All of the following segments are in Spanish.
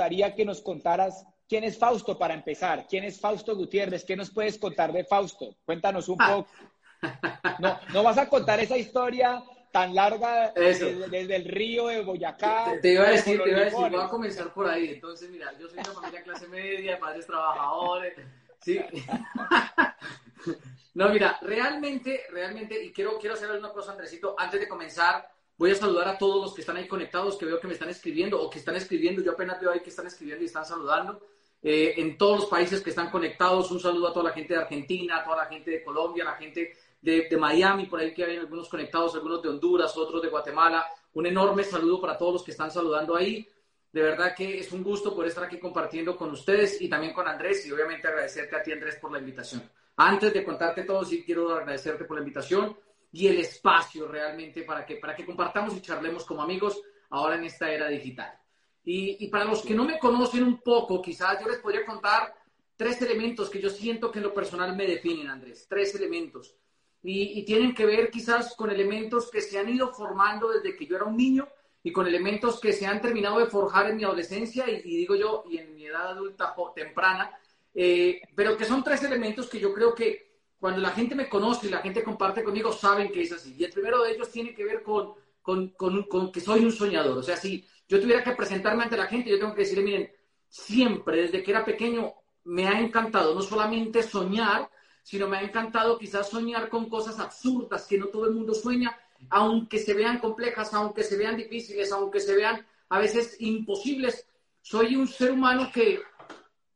gustaría que nos contaras quién es Fausto para empezar. ¿Quién es Fausto Gutiérrez? ¿Qué nos puedes contar de Fausto? Cuéntanos un poco. No, no vas a contar esa historia tan larga desde, el río de Boyacá. Te, iba a decir, te iba a decir, voy a comenzar por ahí. Entonces, mira, yo soy una familia clase media, padres trabajadores. Sí. No, mira, realmente, realmente, y quiero, quiero hacer una cosa, Andresito, antes de comenzar, voy a saludar a todos los que están ahí conectados, que veo que me están escribiendo o que están escribiendo. Yo apenas veo ahí que están escribiendo y están saludando. Eh, en todos los países que están conectados, un saludo a toda la gente de Argentina, a toda la gente de Colombia, a la gente de, Miami, por ahí que hay algunos conectados, algunos de Honduras, otros de Guatemala. Un enorme saludo para todos los que están saludando ahí. De verdad que es un gusto poder estar aquí compartiendo con ustedes y también con Andrés y obviamente agradecerte a ti Andrés por la invitación. Antes de contarte todo, sí quiero agradecerte por la invitación y el espacio realmente para que, para que compartamos y charlemos como amigos ahora en esta era digital. Y, y para los que no me conocen un poco, quizás yo les podría contar tres elementos que yo siento que en lo personal me definen, Andrés. Tres elementos y, tienen que ver quizás con elementos que se han ido formando desde que yo era un niño y con elementos que se han terminado de forjar en mi adolescencia y, digo yo, y en mi edad adulta temprana, eh, pero que son tres elementos que yo creo que cuando la gente me conoce y la gente comparte conmigo, saben que es así. Y el primero de ellos tiene que ver con, con, con, que soy un soñador. O sea, si yo tuviera que presentarme ante la gente, yo tengo que decirle, miren, siempre, desde que era pequeño, me ha encantado no solamente soñar, sino me ha encantado quizás soñar con cosas absurdas que no todo el mundo sueña, aunque se vean complejas, aunque se vean difíciles, aunque se vean a veces imposibles. Soy un ser humano que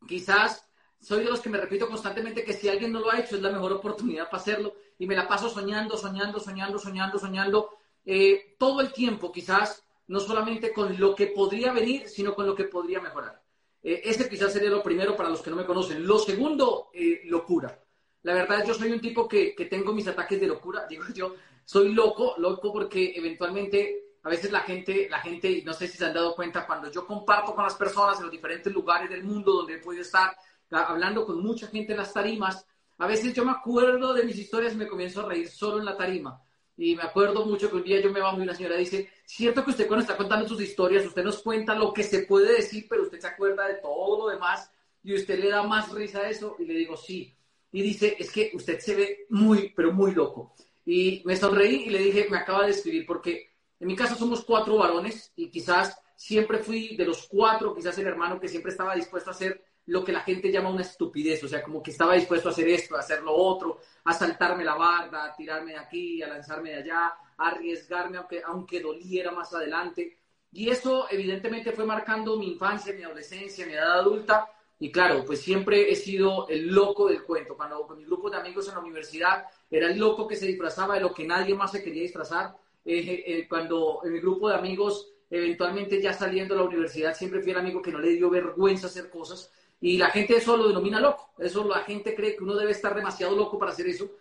quizás soy de los que me repito constantemente que si alguien no lo ha hecho es la mejor oportunidad para hacerlo y me la paso soñando, soñando, soñando, soñando, soñando eh, todo el tiempo, quizás no solamente con lo que podría venir, sino con lo que podría mejorar. Eh, ese quizás sería lo primero para los que no me conocen. Lo segundo, eh, locura. La verdad, yo soy un tipo que, que tengo mis ataques de locura. Digo, yo soy loco, loco porque eventualmente a veces la gente, la gente, no sé si se han dado cuenta, cuando yo comparto con las personas en los diferentes lugares del mundo donde he podido estar hablando con mucha gente en las tarimas, a veces yo me acuerdo de mis historias y me comienzo a reír solo en la tarima. Y me acuerdo mucho que un día yo me bajo y una señora dice, cierto que usted cuando está contando sus historias, usted nos cuenta lo que se puede decir, pero usted se acuerda de todo lo demás y usted le da más risa a eso. Y le digo, sí, y dice, es que usted se ve muy, pero muy loco. Y me sonreí y le dije, me acaba de escribir, porque en mi casa somos cuatro varones y quizás siempre fui de los cuatro, quizás el hermano que siempre estaba dispuesto a hacer lo que la gente llama una estupidez, o sea, como que estaba dispuesto a hacer esto, a hacer lo otro, a saltarme la barda, a tirarme de aquí, a lanzarme de allá, a arriesgarme aunque, aunque doliera más adelante. Y eso evidentemente fue marcando mi infancia, mi adolescencia, mi edad adulta, y claro, pues siempre he sido el loco del cuento. Cuando con mi grupo de amigos en la universidad era el loco que se disfrazaba de lo que nadie más se quería disfrazar. Eh, eh, cuando en mi grupo de amigos, eventualmente ya saliendo de la universidad, siempre fui el amigo que no le dio vergüenza hacer cosas. Y la gente eso lo denomina loco. Eso la gente cree que uno debe estar demasiado loco para hacer eso.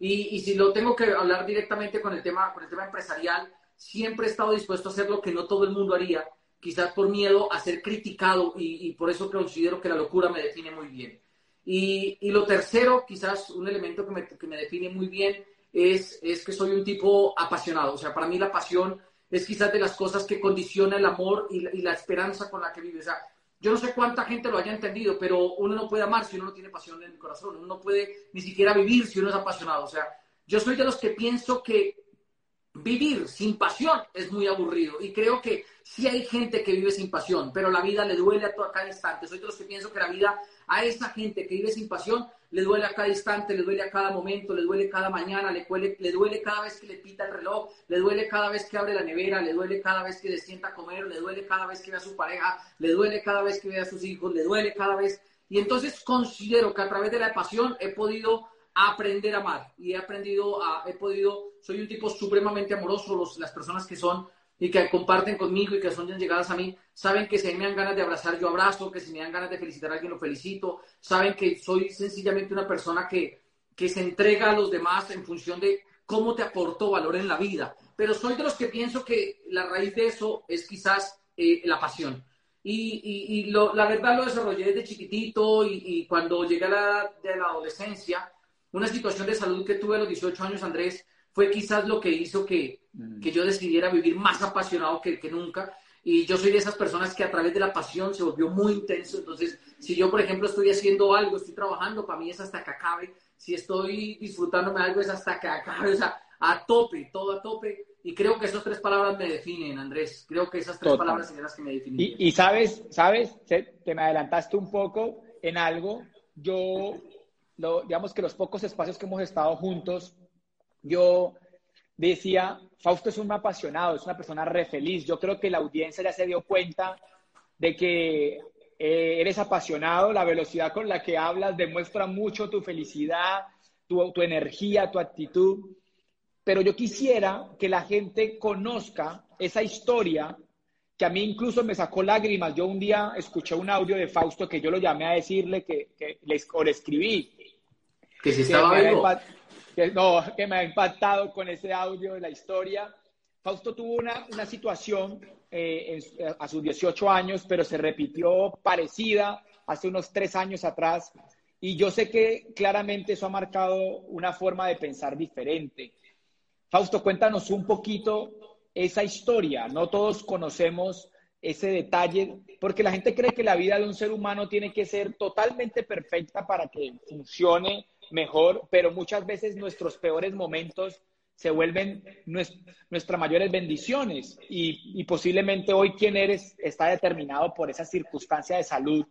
Y, y si lo tengo que hablar directamente con el, tema, con el tema empresarial, siempre he estado dispuesto a hacer lo que no todo el mundo haría quizás por miedo a ser criticado y, por eso considero que la locura me define muy bien. Y, lo tercero, quizás un elemento que me, que me define muy bien es, es, que soy un tipo apasionado. O sea, para mí la pasión es quizás de las cosas que condiciona el amor y la, y la esperanza con la que vive. O sea, yo no sé cuánta gente lo haya entendido, pero uno no puede amar si uno no tiene pasión en el corazón. Uno no puede ni siquiera vivir si uno es apasionado. O sea, yo soy de los que pienso que vivir sin pasión es muy aburrido. Y creo que sí hay gente que vive sin pasión, pero la vida le duele a, cada instante. Soy de los que pienso que la vida a esa gente que vive sin pasión le duele a cada instante, le duele a cada momento, le duele cada mañana, le duele, le duele cada vez que le pita el reloj, le duele cada vez que abre la nevera, le duele cada vez que le sienta a comer, le duele cada vez que ve a su pareja, le duele cada vez que ve a sus hijos, le duele cada vez. Y entonces considero que a través de la pasión he podido aprender a amar y he aprendido a, he podido, soy un tipo supremamente amoroso, los, las personas que son y que comparten conmigo y que son llegadas a mí, saben que si me dan ganas de abrazar, yo abrazo, que si me dan ganas de felicitar a alguien, lo felicito, saben que soy sencillamente una persona que, que se entrega a los demás en función de cómo te aportó valor en la vida. Pero soy de los que pienso que la raíz de eso es quizás eh, la pasión. Y, y, la verdad lo desarrollé desde chiquitito y, y cuando llegué a la, de la adolescencia, una situación de salud que tuve a los 18 años, Andrés, fue quizás lo que hizo que, mm. que yo decidiera vivir más apasionado que, que nunca. y yo soy de esas personas que a través de la pasión se volvió muy intenso. Entonces, si yo, por ejemplo, estoy haciendo algo, estoy trabajando, para mí es hasta que acabe. Si estoy disfrutándome algo, es hasta que acabe. O sea, a tope, todo a tope. Y creo que esas tres palabras me definen, Andrés. Creo que esas tres palabras son las que me definen. Y, sabes, sabes, te me adelantaste un poco en algo. Yo, digamos que los pocos espacios que hemos estado juntos, yo decía, Fausto es un apasionado, es una persona re feliz. Yo creo que la audiencia ya se dio cuenta de que eh, eres apasionado, la velocidad con la que hablas demuestra mucho tu felicidad, tu, tu energía, tu actitud. Pero yo quisiera que la gente conozca esa historia que a mí incluso me sacó lágrimas. Yo un día escuché un audio de Fausto que yo lo llamé a decirle que, que le, o le escribí. Que si estaba vivo que, no, que me ha impactado con ese audio de la historia. Fausto tuvo una, una situación eh, a sus 18 años, pero se repitió parecida hace unos tres años atrás. Y yo sé que claramente eso ha marcado una forma de pensar diferente. Fausto, cuéntanos un poquito esa historia. No todos conocemos ese detalle, porque la gente cree que la vida de un ser humano tiene que ser totalmente perfecta para que funcione mejor, pero muchas veces nuestros peores momentos se vuelven nuestras mayores bendiciones y, posiblemente hoy quien eres está determinado por esa circunstancia de salud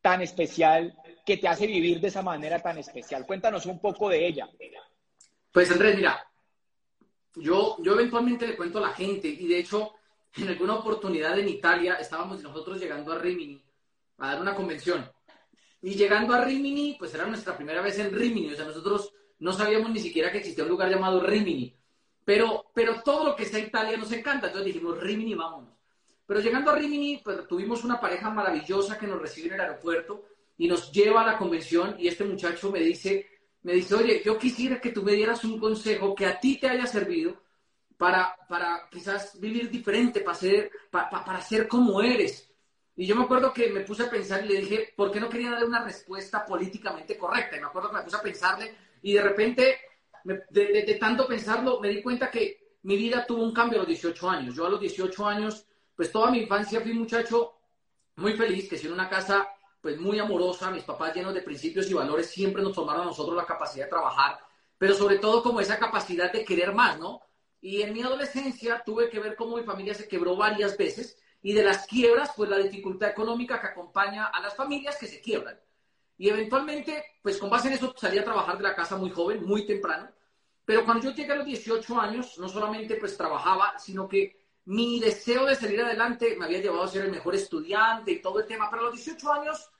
tan especial que te hace vivir de esa manera tan especial. Cuéntanos un poco de ella. Pues Andrés, mira, yo, yo eventualmente le cuento a la gente y de hecho en alguna oportunidad en Italia estábamos nosotros llegando a Rimini a dar una convención y llegando a Rimini, pues era nuestra primera vez en Rimini, o sea, nosotros no sabíamos ni siquiera que existía un lugar llamado Rimini, pero, pero todo lo que está en Italia nos encanta, entonces dijimos, Rimini, vámonos. Pero llegando a Rimini, pues tuvimos una pareja maravillosa que nos recibe en el aeropuerto y nos lleva a la convención y este muchacho me dice, me dice, oye, yo quisiera que tú me dieras un consejo que a ti te haya servido para, para quizás vivir diferente, para ser, para, para ser como eres. Y yo me acuerdo que me puse a pensar y le dije, ¿por qué no quería darle una respuesta políticamente correcta? Y me acuerdo que me puse a pensarle y de repente, de, tanto pensarlo, me di cuenta que mi vida tuvo un cambio a los 18 años. Yo a los 18 años, pues toda mi infancia fui un muchacho muy feliz, que en una casa pues muy amorosa, mis papás llenos de principios y valores siempre nos tomaron a nosotros la capacidad de trabajar, pero sobre todo como esa capacidad de querer más, ¿no? Y en mi adolescencia tuve que ver cómo mi familia se quebró varias veces y de las quiebras, pues la dificultad económica que acompaña a las familias que se quiebran. Y eventualmente, pues con base en eso salí a trabajar de la casa muy joven, muy temprano. Pero cuando yo llegué a los 18 años, no solamente pues trabajaba, sino que mi deseo de salir adelante me había llevado a ser el mejor estudiante y todo el tema. Pero a los 18 años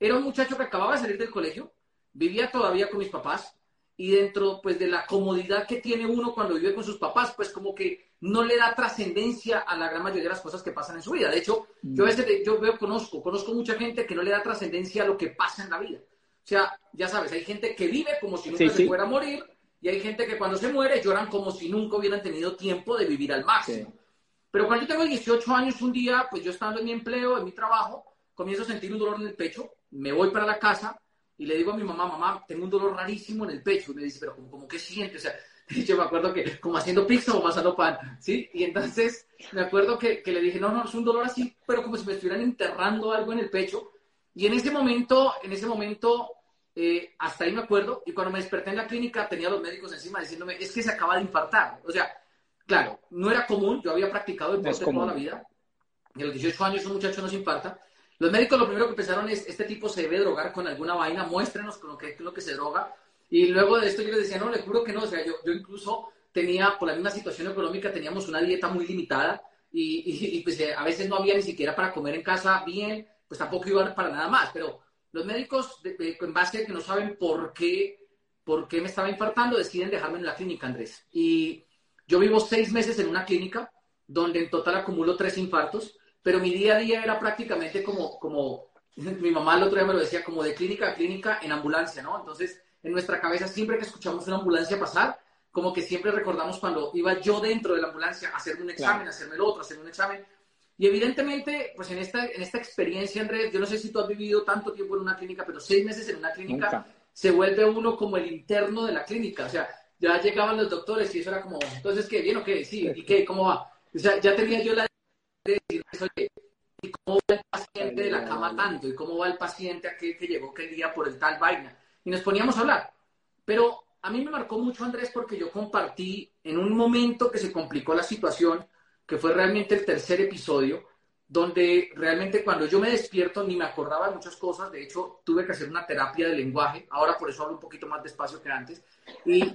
era un muchacho que acababa de salir del colegio, vivía todavía con mis papás y dentro pues de la comodidad que tiene uno cuando vive con sus papás, pues como que no le da trascendencia a la gran mayoría de las cosas que pasan en su vida. De hecho, yo a veces yo veo, conozco, conozco mucha gente que no le da trascendencia a lo que pasa en la vida. O sea, ya sabes, hay gente que vive como si nunca se fuera a morir y hay gente que cuando se muere lloran como si nunca hubieran tenido tiempo de vivir al máximo. Pero cuando yo tengo 18 años, un día, pues yo estando en mi empleo, en mi trabajo, comienzo a sentir un dolor en el pecho, me voy para la casa y le digo a mi mamá, mamá, tengo un dolor rarísimo en el pecho. Y me dice, pero ¿cómo, que siente? O sea, yo me acuerdo que como haciendo pizza o pasando pan, ¿sí? Y entonces me acuerdo que, que, le dije, no, no, es un dolor así, pero como si me estuvieran enterrando algo en el pecho. Y en ese momento, en ese momento, eh, hasta ahí me acuerdo, y cuando me desperté en la clínica tenía a los médicos encima diciéndome, es que se acaba de infartar. O sea, claro, no era común, yo había practicado deporte toda la vida, y a los 18 años un muchacho no se infarta. Los médicos lo primero que pensaron es, este tipo se debe drogar con alguna vaina, muéstrenos con lo que, lo que se droga. Y luego de esto yo les decía, no, le juro que no, o sea, yo, yo incluso tenía, por la misma situación económica, teníamos una dieta muy limitada y, y, pues eh, a veces no había ni siquiera para comer en casa bien, pues tampoco iba para nada más, pero los médicos, en base a que no saben por qué, por qué me estaba infartando, deciden dejarme en la clínica, Andrés. Y yo vivo seis meses en una clínica donde en total acumulo tres infartos, pero mi día a día era prácticamente como, como mi mamá el otro día me lo decía, como de clínica a clínica en ambulancia, ¿no? Entonces, en nuestra cabeza siempre que escuchamos una ambulancia pasar, como que siempre recordamos cuando iba yo dentro de la ambulancia a hacerme un examen, a hacerme el otro, a hacerme un examen. Y evidentemente, pues en esta, en esta experiencia, Andrés, yo no sé si tú has vivido tanto tiempo en una clínica, pero seis meses en una clínica, se vuelve uno como el interno de la clínica. O sea, ya llegaban los doctores y eso era como, entonces, ¿qué? ¿Bien o qué? Sí, ¿y qué? ¿Cómo va? O sea, ya tenía yo la de decirles, oye, ¿y cómo va el paciente de la cama tanto? ¿Y cómo va el paciente aquel que llegó aquel día por el tal vaina? Y nos poníamos a hablar. Pero a mí me marcó mucho, Andrés, porque yo compartí en un momento que se complicó la situación, que fue realmente el tercer episodio, donde realmente cuando yo me despierto ni me acordaba de muchas cosas, de hecho tuve que hacer una terapia de lenguaje, ahora por eso hablo un poquito más despacio que antes. Y,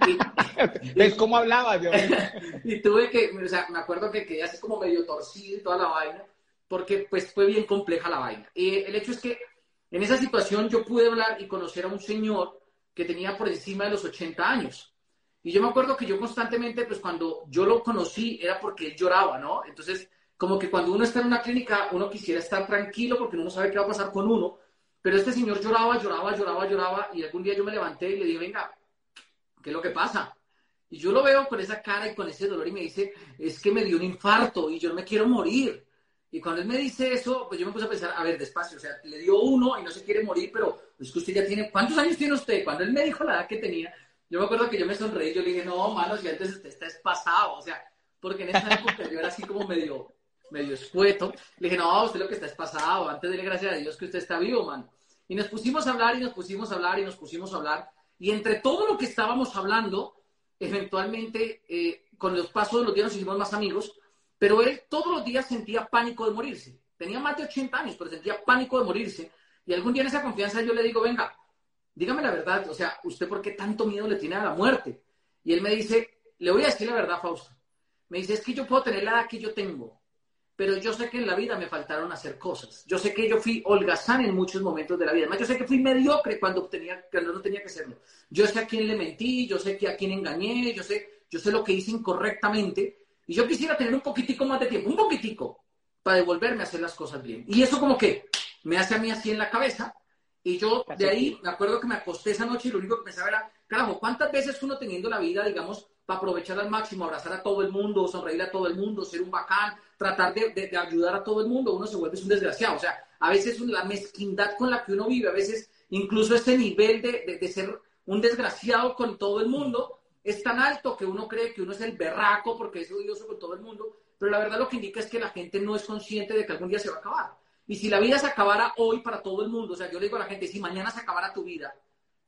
¿Ves cómo hablaba? Yo? y tuve que, o sea, me acuerdo que quedé así como medio torcido y toda la vaina, porque pues fue bien compleja la vaina. Y el hecho es que en esa situación yo pude hablar y conocer a un señor que tenía por encima de los 80 años. Y yo me acuerdo que yo constantemente, pues cuando yo lo conocí era porque él lloraba, ¿no? Entonces como que cuando uno está en una clínica, uno quisiera estar tranquilo porque uno no sabe qué va a pasar con uno, pero este señor lloraba, lloraba, lloraba, lloraba, y algún día yo me levanté y le dije, venga, ¿qué es lo que pasa? Y yo lo veo con esa cara y con ese dolor y me dice, es que me dio un infarto y yo no me quiero morir. Y cuando él me dice eso, pues yo me puse a pensar, a ver, despacio, o sea, le dio uno y no se quiere morir, pero es que usted ya tiene, ¿cuántos años tiene usted? Cuando él me dijo la edad que tenía, yo me acuerdo que yo me sonreí, yo le dije, no, mano, si antes usted está espasado, o sea, porque en esa época yo era así como medio, medio escueto. Le dije, no, usted lo que está es pasado. Antes de gracias a Dios que usted está vivo, man. Y nos pusimos a hablar y nos pusimos a hablar y nos pusimos a hablar. Y entre todo lo que estábamos hablando, eventualmente, eh, con los pasos de los días nos hicimos más amigos, pero él todos los días sentía pánico de morirse. Tenía más de 80 años, pero sentía pánico de morirse. Y algún día en esa confianza yo le digo, venga, dígame la verdad, o sea, ¿usted por qué tanto miedo le tiene a la muerte? Y él me dice, le voy a decir la verdad, Fausto. Me dice, es que yo puedo tener la edad que yo tengo, pero yo sé que en la vida me faltaron hacer cosas. Yo sé que yo fui holgazán en muchos momentos de la vida. Además, yo sé que fui mediocre cuando, tenía, cuando no tenía que serlo. Yo sé a quién le mentí, yo sé que a quién engañé, yo sé, yo sé lo que hice incorrectamente. Y yo quisiera tener un poquitico más de tiempo, un poquitico, para devolverme a hacer las cosas bien. Y eso como que me hace a mí así en la cabeza. Y yo de ahí me acuerdo que me acosté esa noche y lo único que pensaba era, carajo, ¿cuántas veces uno teniendo la vida, digamos, para aprovechar al máximo, abrazar a todo el mundo, sonreír a todo el mundo, ser un bacán, tratar de, ayudar a todo el mundo, uno se vuelve un desgraciado. O sea, a veces la mezquindad con la que uno vive, a veces incluso ese nivel de, de ser un desgraciado con todo el mundo es tan alto que uno cree que uno es el berraco porque es odioso con todo el mundo, pero la verdad lo que indica es que la gente no es consciente de que algún día se va a acabar. Y si la vida se acabara hoy para todo el mundo, o sea, yo le digo a la gente, si mañana se acabara tu vida,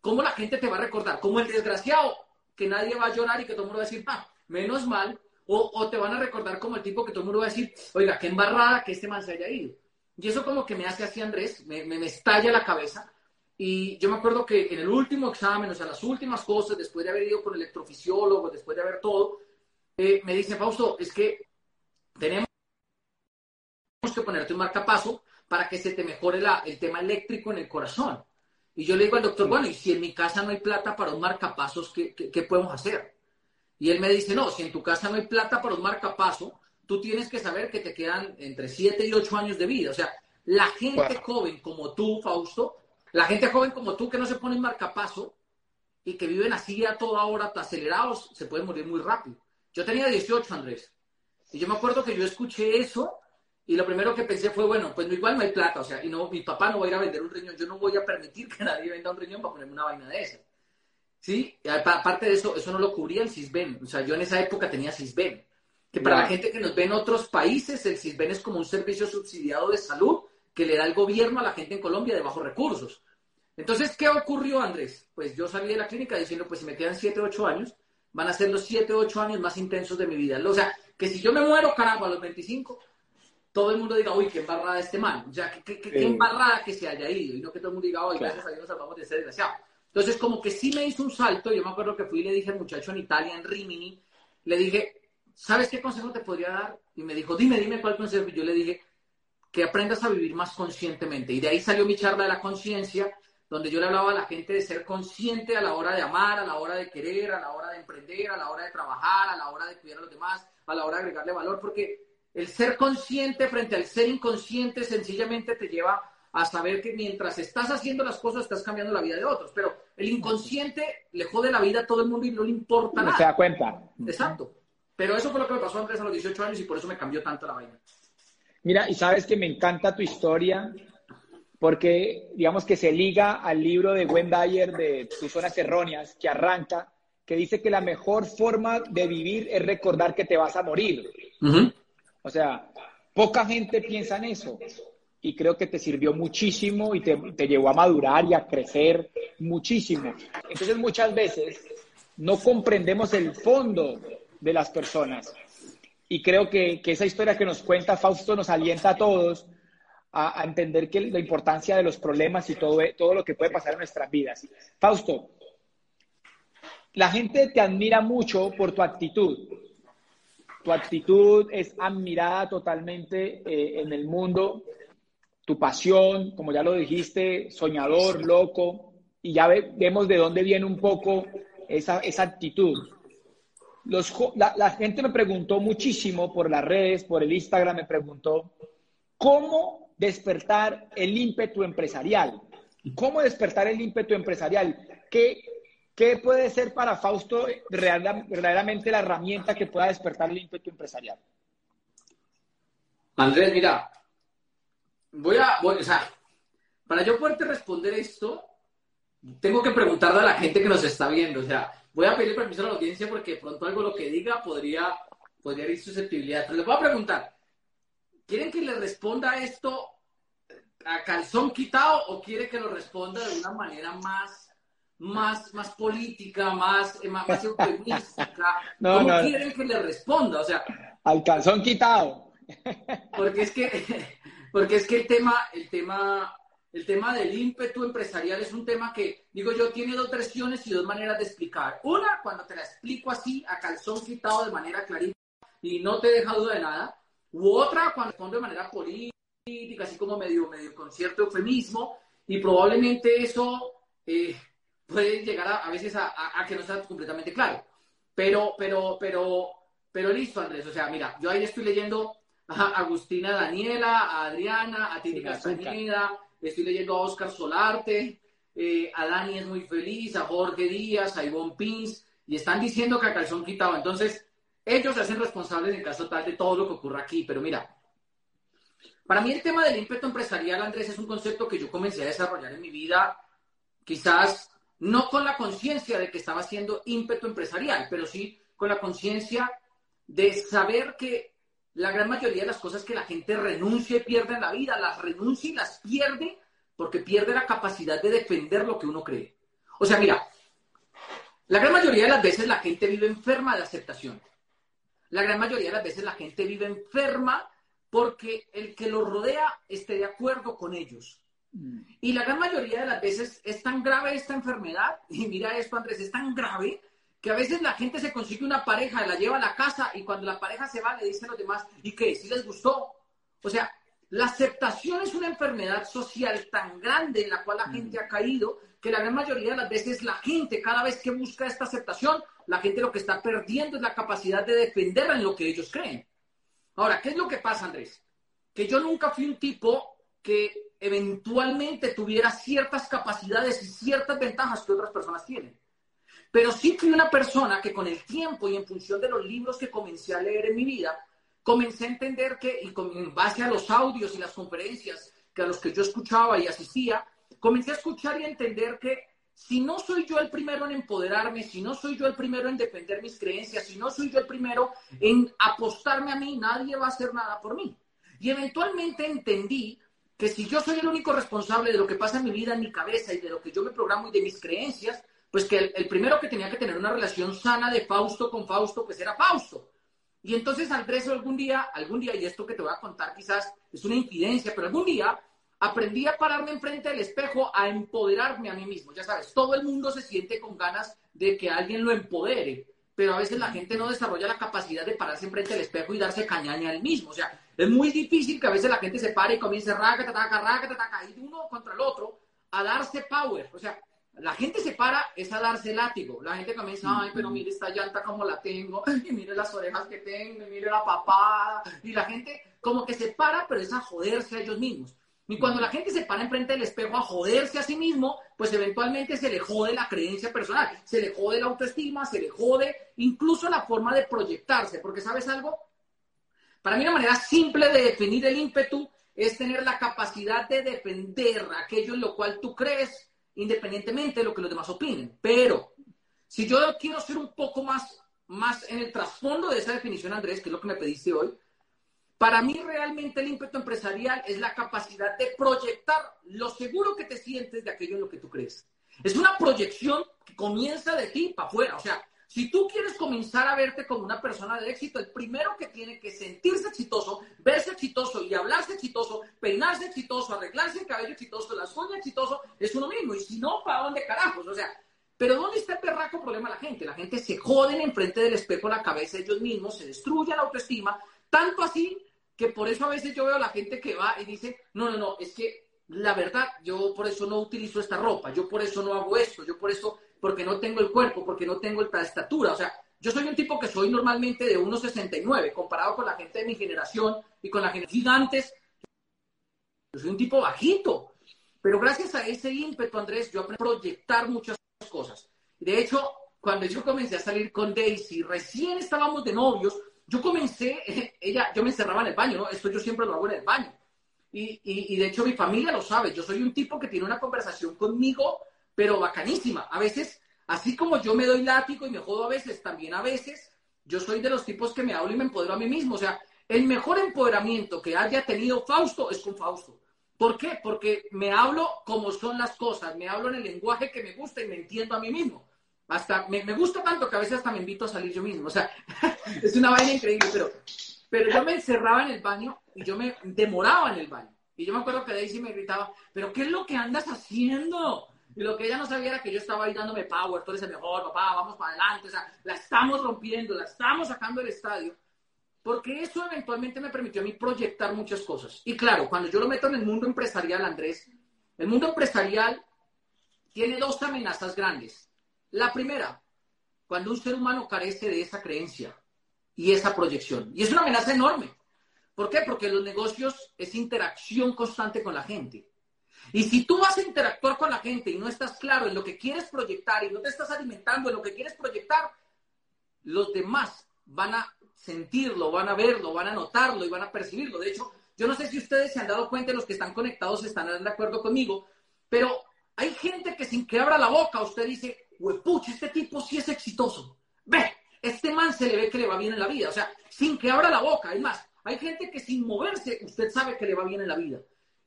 ¿cómo la gente te va a recordar? Como el desgraciado que nadie va a llorar y que todo el mundo va a decir, ah, menos mal, o, te van a recordar como el tipo que todo el mundo va a decir, oiga, qué embarrada que este man se haya ido. Y eso como que me hace así Andrés, me, me, estalla la cabeza. Y yo me acuerdo que en el último examen, o sea, las últimas cosas, después de haber ido con el electrofisiólogo, después de haber todo, eh, me dice, Fausto, es que tenemos que ponerte un marcapaso para que se te mejore la, el tema eléctrico en el corazón. Y yo le digo al doctor, bueno, y si en mi casa no hay plata para un marcapasos, ¿qué, qué, podemos hacer? Y él me dice, no, si en tu casa no hay plata para un marcapaso, tú tienes que saber que te quedan entre 7 y 8 años de vida. O sea, la gente joven como tú, Fausto, la gente joven como tú que no se pone en marcapaso y que viven así a toda hora, acelerados, se pueden morir muy rápido. Yo tenía 18, Andrés. Y yo me acuerdo que yo escuché eso y lo primero que pensé fue, bueno, pues igual no hay plata, o sea, y no, mi papá no va a ir a vender un riñón, yo no voy a permitir que nadie venda un riñón para ponerme una vaina de esa. ¿Sí? Aparte de eso, eso no lo cubría el CISBEN, o sea, yo en esa época tenía CISBEN, que para la gente que nos ve en otros países, el CISBEN es como un servicio subsidiado de salud que le da el gobierno a la gente en Colombia de bajos recursos. Entonces, ¿qué ocurrió, Andrés? Pues yo salí de la clínica diciendo, pues si me quedan 7, 8 años, van a ser los 7, 8 años más intensos de mi vida. O sea, que si yo me muero, caramba, a los 25, todo el mundo diga, uy, qué embarrada este man. O sea, qué, qué, embarrada que se haya ido. Y no que todo el mundo diga, uy, gracias a Dios nos salvamos de ser desgraciado. Entonces, como que sí me hizo un salto. Yo me acuerdo que fui y le dije al muchacho en Italia, en Rimini, le dije, ¿sabes qué consejo te podría dar? Y me dijo, dime, dime cuál consejo. Y yo le dije, que aprendas a vivir más conscientemente. Y de ahí salió mi charla de la conciencia, donde yo le hablaba a la gente de ser consciente a la hora de amar, a la hora de querer, a la hora de emprender, a la hora de trabajar, a la hora de cuidar a los demás, a la hora de agregarle valor, porque el ser consciente frente al ser inconsciente sencillamente te lleva a saber que mientras estás haciendo las cosas estás cambiando la vida de otros, pero el inconsciente le jode la vida a todo el mundo y no le importa nada. No se da cuenta. Exacto. Pero eso fue lo que me pasó Andrés a los 18 años y por eso me cambió tanto la vaina. Mira, y sabes que me encanta tu historia porque digamos que se liga al libro de Gwen Dyer de Tus zonas erróneas, que arranca, que dice que la mejor forma de vivir es recordar que te vas a morir. O sea, Poca gente piensa en eso y creo que te sirvió muchísimo y te, te, llevó a madurar y a crecer muchísimo. Entonces muchas veces no comprendemos el fondo de las personas y creo que, que esa historia que nos cuenta Fausto nos alienta a todos a, a, entender que la importancia de los problemas y todo, todo lo que puede pasar en nuestras vidas. Fausto, la gente te admira mucho por tu actitud. Tu actitud es admirada totalmente eh, en el mundo tu pasión, como ya lo dijiste, soñador, loco, y ya vemos de dónde viene un poco esa, esa actitud. Los, la, la, gente me preguntó muchísimo por las redes, por el Instagram, me preguntó, ¿cómo despertar el ímpetu empresarial? ¿Cómo despertar el ímpetu empresarial? ¿Qué, qué puede ser para Fausto verdaderamente la herramienta que pueda despertar el ímpetu empresarial? Andrés, mira, voy a, o sea, para yo poderte responder esto, tengo que preguntarle a la gente que nos está viendo. O sea, voy a pedir permiso a la audiencia porque pronto algo lo que diga podría, podría ir susceptibilidad. Pero les voy a preguntar, ¿quieren que le responda esto a calzón quitado o quiere que lo responda de una manera más, más, más política, más, más, más eufemística? no, ¿Cómo quieren que le responda? O sea, al calzón quitado. Porque es que porque es que el tema, el tema, el tema del ímpetu empresarial es un tema que, digo yo, tiene dos versiones y dos maneras de explicar. Una, cuando te la explico así, a calzón quitado de manera clarita y no te deja duda de nada. U otra, cuando respondo de manera política, así como medio, medio con cierto eufemismo, y probablemente eso eh, puede llegar a, a veces a, a, que no sea completamente claro. Pero, pero, pero, pero listo, Andrés. O sea, mira, yo ahí estoy leyendo a Agustina Daniela, a Adriana, a Titi Castañeda, estoy leyendo a Oscar Solarte, eh, a Dani es muy feliz, a Jorge Díaz, a Ivonne Pins, y están diciendo que a calzón quitado. Entonces, ellos se hacen responsables en caso tal de todo lo que ocurra aquí. Pero mira, para mí el tema del ímpetu empresarial, Andrés, es un concepto que yo comencé a desarrollar en mi vida, quizás no con la conciencia de que estaba haciendo ímpetu empresarial, pero sí con la conciencia de saber que la gran mayoría de las cosas que la gente renuncia y pierde en la vida, las renuncia y las pierde porque pierde la capacidad de defender lo que uno cree. O sea, mira, la gran mayoría de las veces la gente vive enferma de aceptación. La gran mayoría de las veces la gente vive enferma porque el que los rodea esté de acuerdo con ellos. Mm. Y la gran mayoría de las veces es tan grave esta enfermedad, y mira esto Andrés, es tan grave que a veces la gente se consigue una pareja, la lleva a la casa y cuando la pareja se va le dicen a los demás, ¿y qué? ¿Si les gustó? O sea, la aceptación es una enfermedad social tan grande en la cual la mm. gente ha caído que la gran mayoría de las veces la gente, cada vez que busca esta aceptación, la gente lo que está perdiendo es la capacidad de defender en lo que ellos creen. Ahora, ¿qué es lo que pasa, Andrés? Que yo nunca fui un tipo que eventualmente tuviera ciertas capacidades y ciertas ventajas que otras personas tienen. Pero sí fui una persona que con el tiempo y en función de los libros que comencé a leer en mi vida, comencé a entender que, y con, en base a los audios y las conferencias que a los que yo escuchaba y asistía, comencé a escuchar y a entender que si no soy yo el primero en empoderarme, si no soy yo el primero en defender mis creencias, si no soy yo el primero en apostarme a mí, nadie va a hacer nada por mí. Y eventualmente entendí que si yo soy el único responsable de lo que pasa en mi vida, en mi cabeza y de lo que yo me programo y de mis creencias, pues que el, primero que tenía que tener una relación sana de Fausto con Fausto, pues era Fausto. Y entonces Andrés algún día, algún día, y esto que te voy a contar quizás es una infidencia, pero algún día aprendí a pararme enfrente del espejo, a empoderarme a mí mismo. Ya sabes, todo el mundo se siente con ganas de que alguien lo empodere, pero a veces la gente no desarrolla la capacidad de pararse enfrente del espejo y darse cañaña al mismo. O sea, es muy difícil que a veces la gente se pare y comience raca, tataca, raca, tataca, y uno contra el otro a darse power. O sea, la gente se para es a darse látigo. La gente comienza, ay, pero mire esta llanta como la tengo, y mire las orejas que tengo, y mire la papada. Y la gente como que se para, pero es a joderse a ellos mismos. Y cuando la gente se para enfrente del espejo a joderse a sí mismo, pues eventualmente se le jode la creencia personal, se le jode la autoestima, se le jode incluso la forma de proyectarse. Porque, ¿sabes algo? Para mí una manera simple de definir el ímpetu es tener la capacidad de defender aquello en lo cual tú crees independientemente de lo que los demás opinen. Pero si yo quiero ser un poco más, más en el trasfondo de esa definición, Andrés, que es lo que me pediste hoy, Para mí realmente el ímpetu empresarial es la capacidad de proyectar lo seguro que te sientes de aquello en lo que tú crees. Es una proyección que comienza de ti para afuera. O sea, si tú quieres comenzar a verte como una persona de éxito, el primero que tiene que sentirse exitoso, verse exitoso y hablarse exitoso, peinarse exitoso, arreglarse el cabello exitoso, las uñas exitoso, es uno mismo. Y si no, ¿para dónde carajos? O sea, pero ¿dónde está el perraco problema de la gente? La gente se joden enfrente del espejo la cabeza ellos mismos, se destruye la autoestima, tanto así que por eso a veces yo veo a la gente que va y dice, no, no, no, es que la verdad, yo por eso no utilizo esta ropa, yo por eso no hago esto, yo por eso, porque no tengo el cuerpo, porque no tengo esta estatura. O sea, yo soy un tipo que soy normalmente de 1,69 comparado con la gente de mi generación y con la gente gigantes. Yo soy un tipo bajito. Pero gracias a ese ímpetu, Andrés, yo aprendí a proyectar muchas cosas. De hecho, cuando yo comencé a salir con Daisy, recién estábamos de novios, yo comencé, ella, yo me encerraba en el baño, ¿no? Esto yo siempre lo hago en el baño. Y, y, de hecho mi familia lo sabe, yo soy un tipo que tiene una conversación conmigo, pero bacanísima. A veces, así como yo me doy látigo y me jodo a veces, también a veces, yo soy de los tipos que me hablo y me empodero a mí mismo. O sea, el mejor empoderamiento que haya tenido Fausto es con Fausto. ¿Por qué? Porque me hablo como son las cosas, me hablo en el lenguaje que me gusta y me entiendo a mí mismo. Hasta me, gusta tanto que a veces hasta me invito a salir yo mismo. O sea, es una vaina increíble, pero, pero yo me encerraba en el baño y yo me demoraba en el baño. Y yo me acuerdo que Daisy me gritaba, ¿pero qué es lo que andas haciendo? Lo que ella no sabía era que yo estaba ahí dándome power, tú eres el mejor, papá, vamos para adelante. O sea, la estamos rompiendo, la estamos sacando del estadio. Porque eso eventualmente me permitió a mí proyectar muchas cosas. Y claro, cuando yo lo meto en el mundo empresarial, Andrés, el mundo empresarial tiene dos amenazas grandes. La primera, cuando un ser humano carece de esa creencia y esa proyección. Y es una amenaza enorme. ¿Por qué? Porque los negocios es interacción constante con la gente. Y si tú vas a interactuar con la gente y no estás claro en lo que quieres proyectar y no te estás alimentando en lo que quieres proyectar, los demás van a sentirlo, van a verlo, van a notarlo y van a percibirlo. De hecho, yo no sé si ustedes se han dado cuenta, los que están conectados están de acuerdo conmigo, pero hay gente que sin que abra la boca usted dice, huepucha, este tipo sí es exitoso. Ve, este man se le ve que le va bien en la vida. O sea, sin que abra la boca. Es más, hay gente que sin moverse, usted sabe que le va bien en la vida.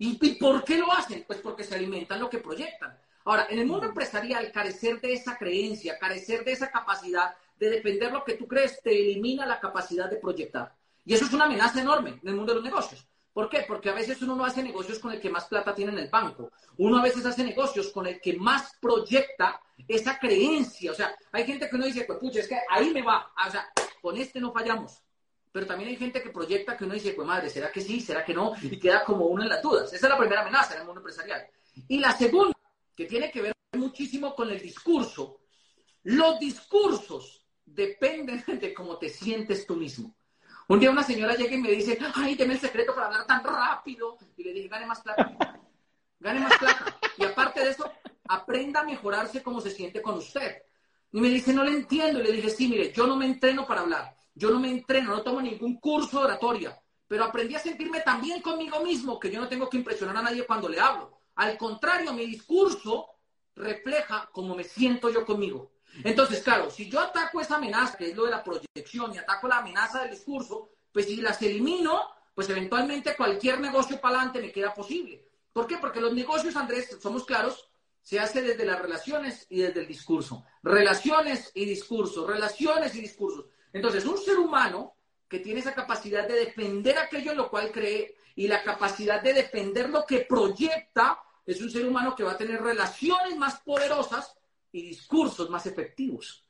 ¿Y, por qué lo hacen? Pues porque se alimentan lo que proyectan. Ahora, en el mundo empresarial, carecer de esa creencia, carecer de esa capacidad de defender lo que tú crees, te elimina la capacidad de proyectar. Y eso es una amenaza enorme en el mundo de los negocios. ¿Por qué? Porque a veces uno no hace negocios con el que más plata tiene en el banco. Uno a veces hace negocios con el que más proyecta esa creencia. O sea, hay gente que uno dice, pues pucha, es que ahí me va. O sea, con este no fallamos. Pero también hay gente que proyecta que uno dice, pues madre, ¿será que sí? ¿Será que no? Y queda como uno en las dudas. Esa es la primera amenaza en el mundo empresarial. Y la segunda, que tiene que ver muchísimo con el discurso. Los discursos dependen de cómo te sientes tú mismo. Un día una señora llega y me dice, ay, deme el secreto para hablar tan rápido. Y le dije, gane más plata. Gane más plata. Y aparte de eso, aprenda a mejorarse como se siente con usted. Y me dice, no le entiendo. Y le dije, sí, mire, yo no me entreno para hablar. Yo no me entreno, no tomo ningún curso de oratoria. Pero aprendí a sentirme tan bien conmigo mismo que yo no tengo que impresionar a nadie cuando le hablo. Al contrario, mi discurso refleja cómo me siento yo conmigo. Entonces, claro, si yo ataco esa amenaza, que es lo de la proyección, y ataco la amenaza del discurso, pues si las elimino, pues eventualmente cualquier negocio para adelante me queda posible. ¿Por qué? Porque los negocios, Andrés, somos claros, se hace desde las relaciones y desde el discurso. Relaciones y discurso, relaciones y discursos. Entonces, un ser humano que tiene esa capacidad de defender aquello en lo cual cree y la capacidad de defender lo que proyecta, es un ser humano que va a tener relaciones más poderosas y discursos más efectivos.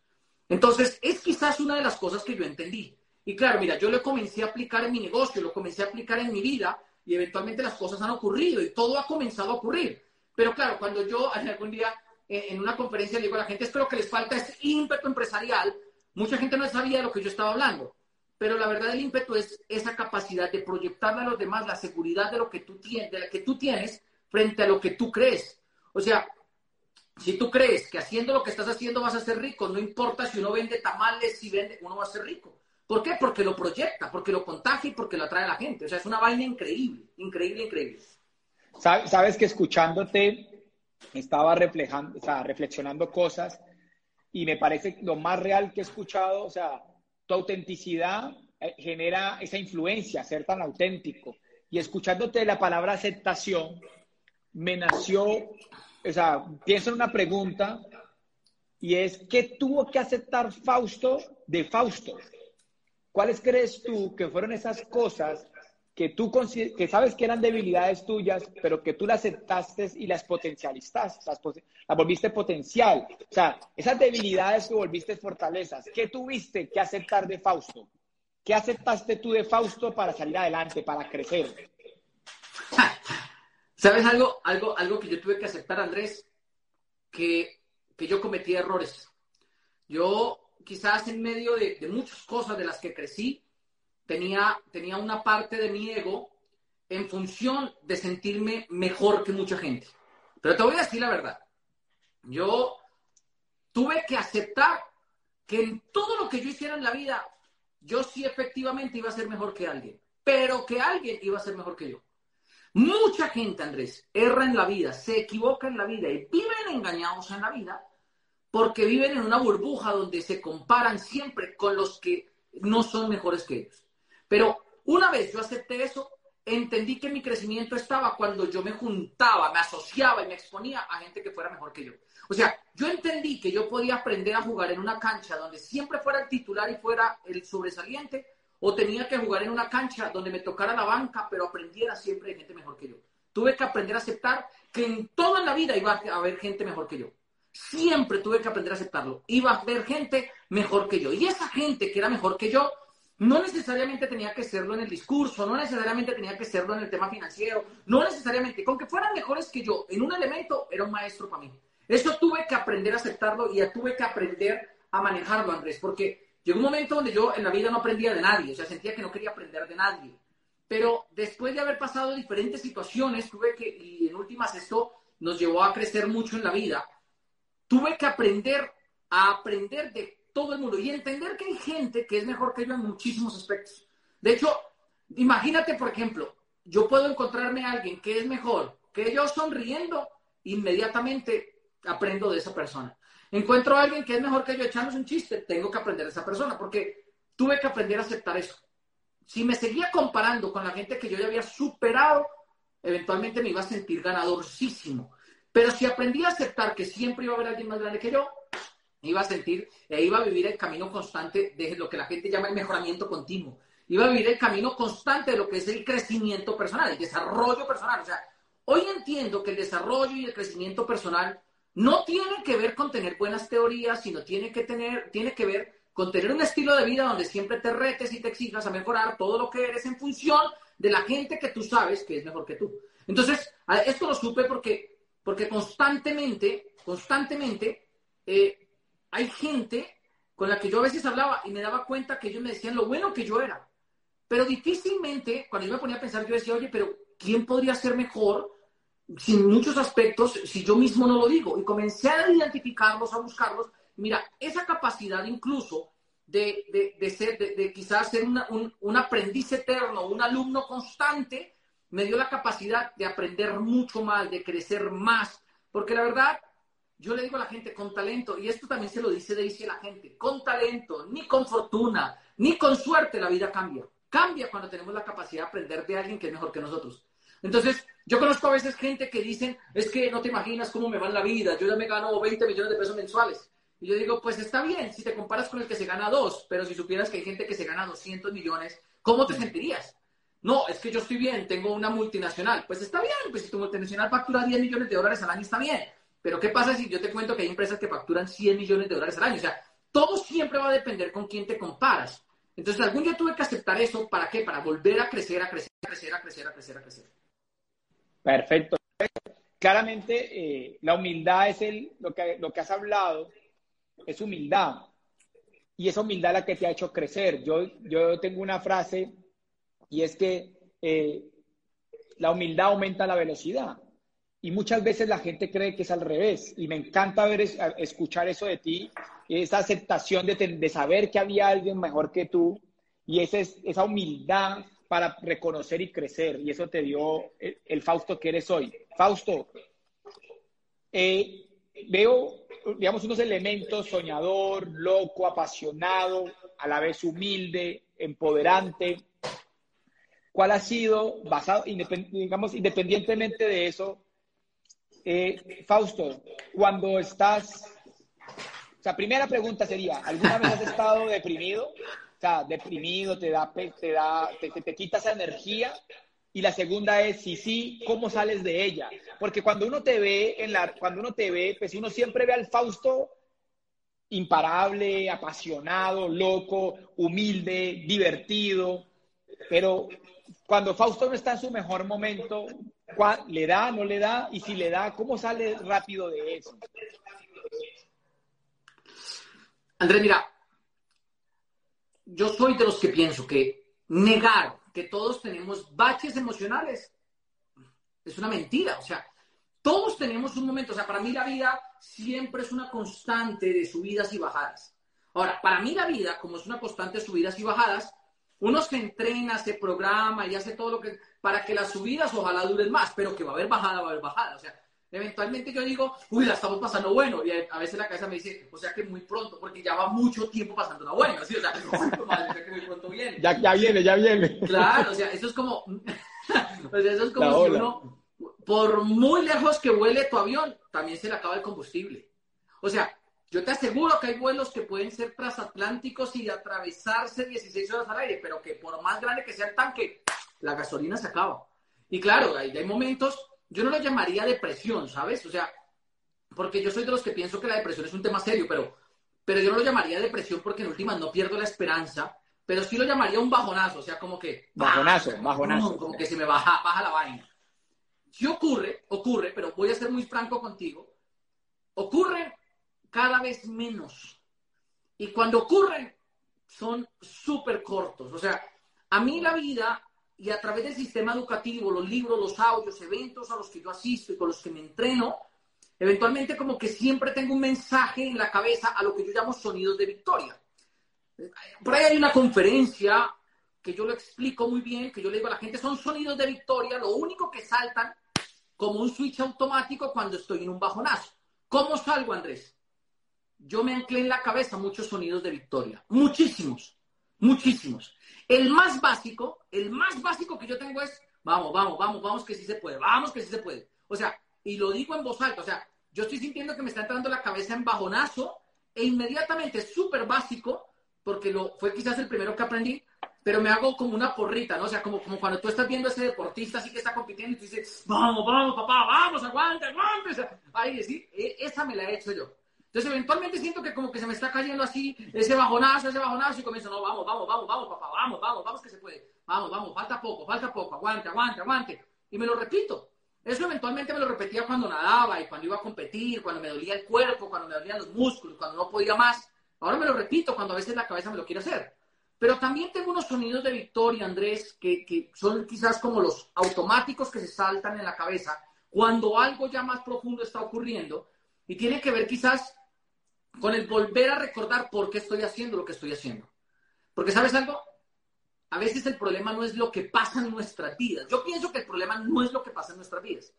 Entonces, es quizás una de las cosas que yo entendí. Y claro, mira, yo lo comencé a aplicar en mi negocio, lo comencé a aplicar en mi vida y eventualmente las cosas han ocurrido y todo ha comenzado a ocurrir. Pero claro, cuando yo algún día eh, en una conferencia le digo a la gente, es que les falta es ímpetu empresarial, mucha gente no sabía de lo que yo estaba hablando. Pero la verdad del ímpetu es esa capacidad de proyectarle a los demás la seguridad de lo que tú tienes, de la que tú tienes frente a lo que tú crees. O sea, si tú crees que haciendo lo que estás haciendo vas a ser rico, no importa si uno vende tamales, si vende, uno va a ser rico. ¿Por qué? Porque lo proyecta, porque lo contagia y porque lo atrae a la gente. O sea, es una vaina increíble, increíble, increíble. Sabes que escuchándote estaba reflejando, o sea, reflexionando cosas y me parece lo más real que he escuchado, o sea, tu autenticidad eh, genera esa influencia, ser tan auténtico. Y escuchándote la palabra aceptación, me nació, o sea, pienso en una pregunta y es, ¿qué tuvo que aceptar Fausto de Fausto? ¿Cuáles crees tú que fueron esas cosas que tú que sabes que eran debilidades tuyas, pero que tú las aceptaste y las potencializaste, las, volviste potencial? O sea, esas debilidades que volviste fortalezas, ¿qué tuviste que aceptar de Fausto? ¿Qué aceptaste tú de Fausto para salir adelante, para crecer? ¿Sabes algo, algo, algo que yo tuve que aceptar, Andrés? Que, que yo cometí errores. Yo quizás en medio de, de, muchas cosas de las que crecí, tenía, tenía una parte de mi ego en función de sentirme mejor que mucha gente. Pero te voy a decir la verdad. Yo tuve que aceptar que en todo lo que yo hiciera en la vida yo sí efectivamente iba a ser mejor que alguien, pero que alguien iba a ser mejor que yo. Mucha gente, Andrés, erra en la vida, se equivoca en la vida y viven engañados en la vida porque viven en una burbuja donde se comparan siempre con los que no son mejores que ellos. Pero una vez yo acepté eso, entendí que mi crecimiento estaba cuando yo me juntaba, me asociaba y me exponía a gente que fuera mejor que yo. O sea, yo entendí que yo podía aprender a jugar en una cancha donde siempre fuera el titular y fuera el sobresaliente, o tenía que jugar en una cancha donde me tocara la banca, pero aprendiera siempre de gente mejor que yo. Tuve que aprender a aceptar que en toda la vida iba a haber gente mejor que yo. Siempre tuve que aprender a aceptarlo. Iba a haber gente mejor que yo. Y esa gente que era mejor que yo, no necesariamente tenía que serlo en el discurso, no necesariamente tenía que serlo en el tema financiero, no necesariamente, con que fueran mejores que yo en un elemento, era un maestro para mí. Eso tuve que aprender a aceptarlo y tuve que aprender a manejarlo, Andrés, porque llegó un momento donde yo en la vida no aprendía de nadie, o sea, sentía que no quería aprender de nadie. Pero después de haber pasado diferentes situaciones, tuve que, y en últimas esto nos llevó a crecer mucho en la vida, tuve que aprender a aprender de todo el mundo y entender que hay gente que es mejor que yo en muchísimos aspectos. De hecho, imagínate, por ejemplo, yo puedo encontrarme a alguien que es mejor que yo sonriendo, inmediatamente aprendo de esa persona. Encuentro a alguien que es mejor que yo echándose un chiste, tengo que aprender de esa persona, porque tuve que aprender a aceptar eso. Si me seguía comparando con la gente que yo ya había superado, eventualmente me iba a sentir ganadorcísimo. Pero si aprendí a aceptar que siempre iba a haber alguien más grande que yo, iba a sentir e iba a vivir el camino constante de lo que la gente llama el mejoramiento continuo. Iba a vivir el camino constante de lo que es el crecimiento personal, el desarrollo personal. O sea, hoy entiendo que el desarrollo y el crecimiento personal no tiene que ver con tener buenas teorías, sino tiene que, tener, tiene que ver con tener un estilo de vida donde siempre te retes y te exijas a mejorar todo lo que eres en función de la gente que tú sabes que es mejor que tú. Entonces, esto lo supe porque, porque constantemente, constantemente, eh, hay gente con la que yo a veces hablaba y me daba cuenta que ellos me decían lo bueno que yo era. Pero difícilmente, cuando yo me ponía a pensar, yo decía, oye, pero ¿quién podría ser mejor sin muchos aspectos si yo mismo no lo digo. Y comencé a identificarlos, a buscarlos. Mira, esa capacidad incluso de, de, ser, de, quizás ser un, un, aprendiz eterno, un alumno constante, me dio la capacidad de aprender mucho más, de crecer más. Porque la verdad, yo le digo a la gente con talento, y esto también se lo dice Daisy a la gente, con talento, ni con fortuna, ni con suerte la vida cambia. Cambia cuando tenemos la capacidad de aprender de alguien que es mejor que nosotros. Entonces, yo conozco a veces gente que dicen, es que no te imaginas cómo me va en la vida, yo ya me gano 20 millones de pesos mensuales. Y yo digo, pues está bien si te comparas con el que se gana dos, pero si supieras que hay gente que se gana 200 millones, ¿cómo te sentirías? No, es que yo estoy bien, tengo una multinacional. Pues está bien, pues si tu multinacional factura 10 millones de dólares al año, está bien. Pero ¿qué pasa si yo te cuento que hay empresas que facturan 100 millones de dólares al año? O sea, todo siempre va a depender con quién te comparas. Entonces, algún día tuve que aceptar eso. ¿Para qué? Para volver a crecer, a crecer, a crecer, a crecer, a crecer, a crecer. Perfecto. Claramente, eh, la humildad es el, lo, que, lo que has hablado, es humildad. Y esa humildad la que te ha hecho crecer. Yo, yo tengo una frase y es que eh, la humildad aumenta la velocidad. Y muchas veces la gente cree que es al revés. Y me encanta ver, escuchar eso de ti, esa aceptación de, de saber que había alguien mejor que tú y esa, esa humildad para reconocer y crecer. Y eso te dio el, Fausto que eres hoy. Fausto, eh, veo, digamos, unos elementos, soñador, loco, apasionado, a la vez humilde, empoderante. ¿Cuál ha sido, basado, digamos, independientemente de eso, eh, Fausto, cuando estás, o sea, primera pregunta sería, ¿alguna vez has estado deprimido? O sea, deprimido, te da, te da, te, te, quita esa energía. Y la segunda es, si sí, ¿cómo sales de ella? Porque cuando uno te ve, en la, cuando uno te ve, pues uno siempre ve al Fausto imparable, apasionado, loco, humilde, divertido, pero cuando Fausto no está en su mejor momento, ¿le da, no le da? Y si le da, ¿cómo sale rápido de eso? Andrés, mira, yo soy de los que pienso que negar que todos tenemos baches emocionales es una mentira. O sea, todos tenemos un momento. O sea, para mí la vida siempre es una constante de subidas y bajadas. Ahora, para mí la vida, como es una constante de subidas y bajadas, uno se entrena, se programa y hace todo lo que... para que las subidas ojalá duren más, pero que va a haber bajada, va a haber bajada. O sea, eventualmente yo digo, uy, la estamos pasando bueno. Y a veces la cabeza me dice, o sea que muy pronto, porque ya va mucho tiempo pasando la buena. ¿sí? O sea, que muy pronto viene. Ya, ya viene, ya viene. Claro, o sea, eso es como... o sea, eso es como si uno por muy lejos que vuele tu avión, también se le acaba el combustible. O sea, yo te aseguro que hay vuelos que pueden ser transatlánticos y atravesarse 16 horas al aire, pero que por más grande que sea el tanque, la gasolina se acaba. Y claro, hay, hay momentos, yo no lo llamaría depresión, ¿sabes? O sea, porque yo soy de los que pienso que la depresión es un tema serio, pero, pero yo no lo llamaría depresión porque en última no pierdo la esperanza, pero sí lo llamaría un bajonazo, o sea, como que... Bajonazo, bajonazo. Como que se me baja, baja la vaina. Si ocurre, ocurre, pero voy a ser muy franco contigo, ocurre cada vez menos. Y cuando ocurren, son súper cortos. O sea, a mí la vida y a través del sistema educativo, los libros, los audios, eventos a los que yo asisto y con los que me entreno, eventualmente como que siempre tengo un mensaje en la cabeza a lo que yo llamo sonidos de victoria. Por ahí hay una conferencia que yo lo explico muy bien, que yo le digo a la gente, son sonidos de victoria, lo único que saltan como un switch automático cuando estoy en un bajonazo. ¿Cómo salgo, Andrés? Yo me anclé en la cabeza muchos sonidos de victoria. Muchísimos. Muchísimos. El más básico, el más básico que yo tengo es, vamos, vamos, vamos, vamos, que sí se puede, vamos, que sí se puede. O sea, y lo digo en voz alta, o sea, yo estoy sintiendo que me está entrando la cabeza en bajonazo e inmediatamente, súper básico, porque lo, fue quizás el primero que aprendí, pero me hago como una porrita, ¿no? O sea, como, como cuando tú estás viendo a ese deportista así que está compitiendo y tú dices, vamos, vamos, papá, vamos, aguanta, aguanta. Ahí, sí, e, esa me la he hecho yo. Entonces, eventualmente siento que como que se me está cayendo así ese bajonazo, ese bajonazo y comienzo, no, vamos, vamos, vamos, vamos, papá, vamos, vamos, vamos que se puede. Vamos, vamos, falta poco, falta poco, aguante, aguante, aguante. Y me lo repito. Eso eventualmente me lo repetía cuando nadaba y cuando iba a competir, cuando me dolía el cuerpo, cuando me dolían los músculos, cuando no podía más. Ahora me lo repito cuando a veces la cabeza me lo quiere hacer. Pero también tengo unos sonidos de victoria, Andrés, que, que, son quizás como los automáticos que se saltan en la cabeza cuando algo ya más profundo está ocurriendo y tiene que ver quizás con el volver a recordar por qué estoy haciendo lo que estoy haciendo. Porque sabes algo, a veces el problema no es lo que pasa en nuestras vidas. Yo pienso que el problema no es lo que pasa en nuestras vidas.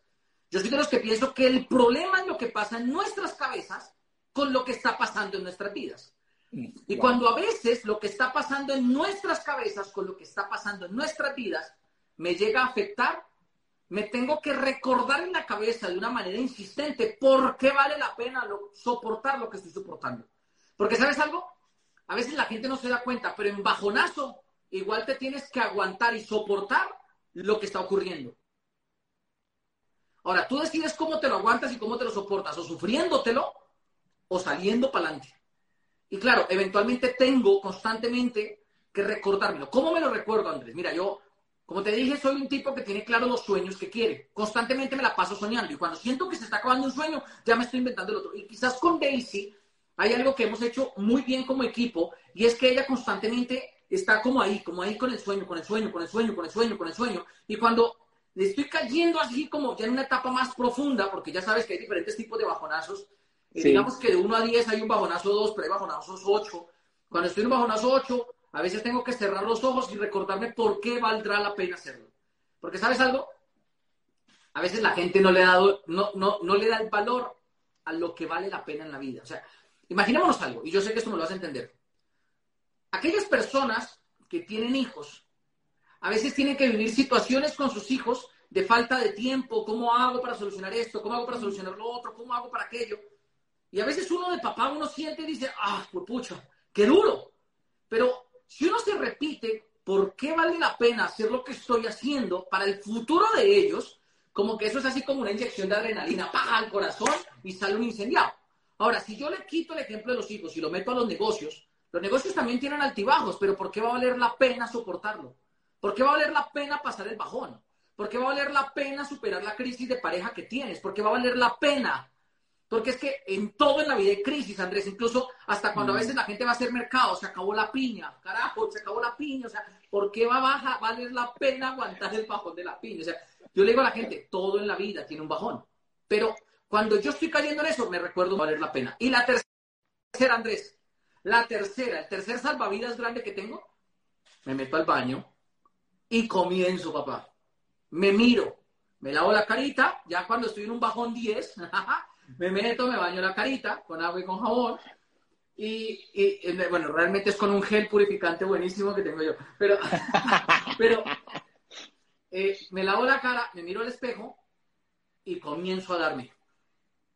Yo soy de los que pienso que el problema es lo que pasa en nuestras cabezas con lo que está pasando en nuestras vidas. Y cuando a veces lo que está pasando en nuestras cabezas con lo que está pasando en nuestras vidas me llega a afectar, me tengo que recordar en la cabeza de una manera insistente por qué vale la pena soportar lo que estoy soportando. Porque sabes algo, a veces la gente no se da cuenta, pero en bajonazo igual te tienes que aguantar y soportar lo que está ocurriendo. Ahora, tú decides cómo te lo aguantas y cómo te lo soportas, o sufriéndotelo o saliendo para adelante. Y claro, eventualmente tengo constantemente que recordármelo. ¿Cómo me lo recuerdo, Andrés? Mira, yo, como te dije, soy un tipo que tiene claro los sueños que quiere. Constantemente me la paso soñando. Y cuando siento que se está acabando un sueño, ya me estoy inventando el otro. Y quizás con Daisy hay algo que hemos hecho muy bien como equipo, y es que ella constantemente está como ahí, como ahí con el sueño, con el sueño, con el sueño, con el sueño, con el sueño. Y cuando le estoy cayendo así como ya en una etapa más profunda, porque ya sabes que hay diferentes tipos de bajonazos, Digamos que de 1 a 10 hay un bajonazo 2, pero hay bajonazos 8. Cuando estoy en un bajonazo 8, a veces tengo que cerrar los ojos y recordarme por qué valdrá la pena hacerlo. Porque, ¿sabes algo? A veces la gente no le, da, no, no, no le da el valor a lo que vale la pena en la vida. O sea, imaginémonos algo, y yo sé que esto me lo vas a entender. aquellas personas que tienen hijos, a veces tienen que vivir situaciones con sus hijos de falta de tiempo, ¿cómo hago para solucionar esto? ¿Cómo hago para solucionar lo otro? ¿Cómo hago para aquello? Y a veces uno de papá, uno siente y dice, ah, pues pucha, qué duro. Pero si uno se repite, ¿por qué vale la pena hacer lo que estoy haciendo para el futuro de ellos? Como que eso es así como una inyección de adrenalina, paja al corazón y sale un incendiado. Ahora, si yo le quito el ejemplo de los hijos y lo meto a los negocios, los negocios también tienen altibajos, pero ¿por qué va a valer la pena soportarlo? ¿Por qué va a valer la pena pasar el bajón? ¿Por qué va a valer la pena superar la crisis de pareja que tienes? ¿Por qué va a valer la pena porque es que en todo en la vida hay crisis, Andrés, incluso hasta cuando a mm. veces la gente va a hacer mercado, se acabó la piña, carajo, se acabó la piña, o sea, ¿por qué va a bajar, valer la pena aguantar el bajón de la piña? O sea, yo le digo a la gente, todo en la vida tiene un bajón, pero cuando yo estoy cayendo en eso, me recuerdo valer la pena. Y la tercera, Andrés, la tercera, el tercer salvavidas grande que tengo, me meto al baño y comienzo, papá. Me miro, me lavo la carita, ya cuando estoy en un bajón 10, me meto, me baño la carita con agua y con jabón. Y, bueno, realmente es con un gel purificante buenísimo que tengo yo. Pero, pero eh, me lavo la cara, me miro al espejo y comienzo a darme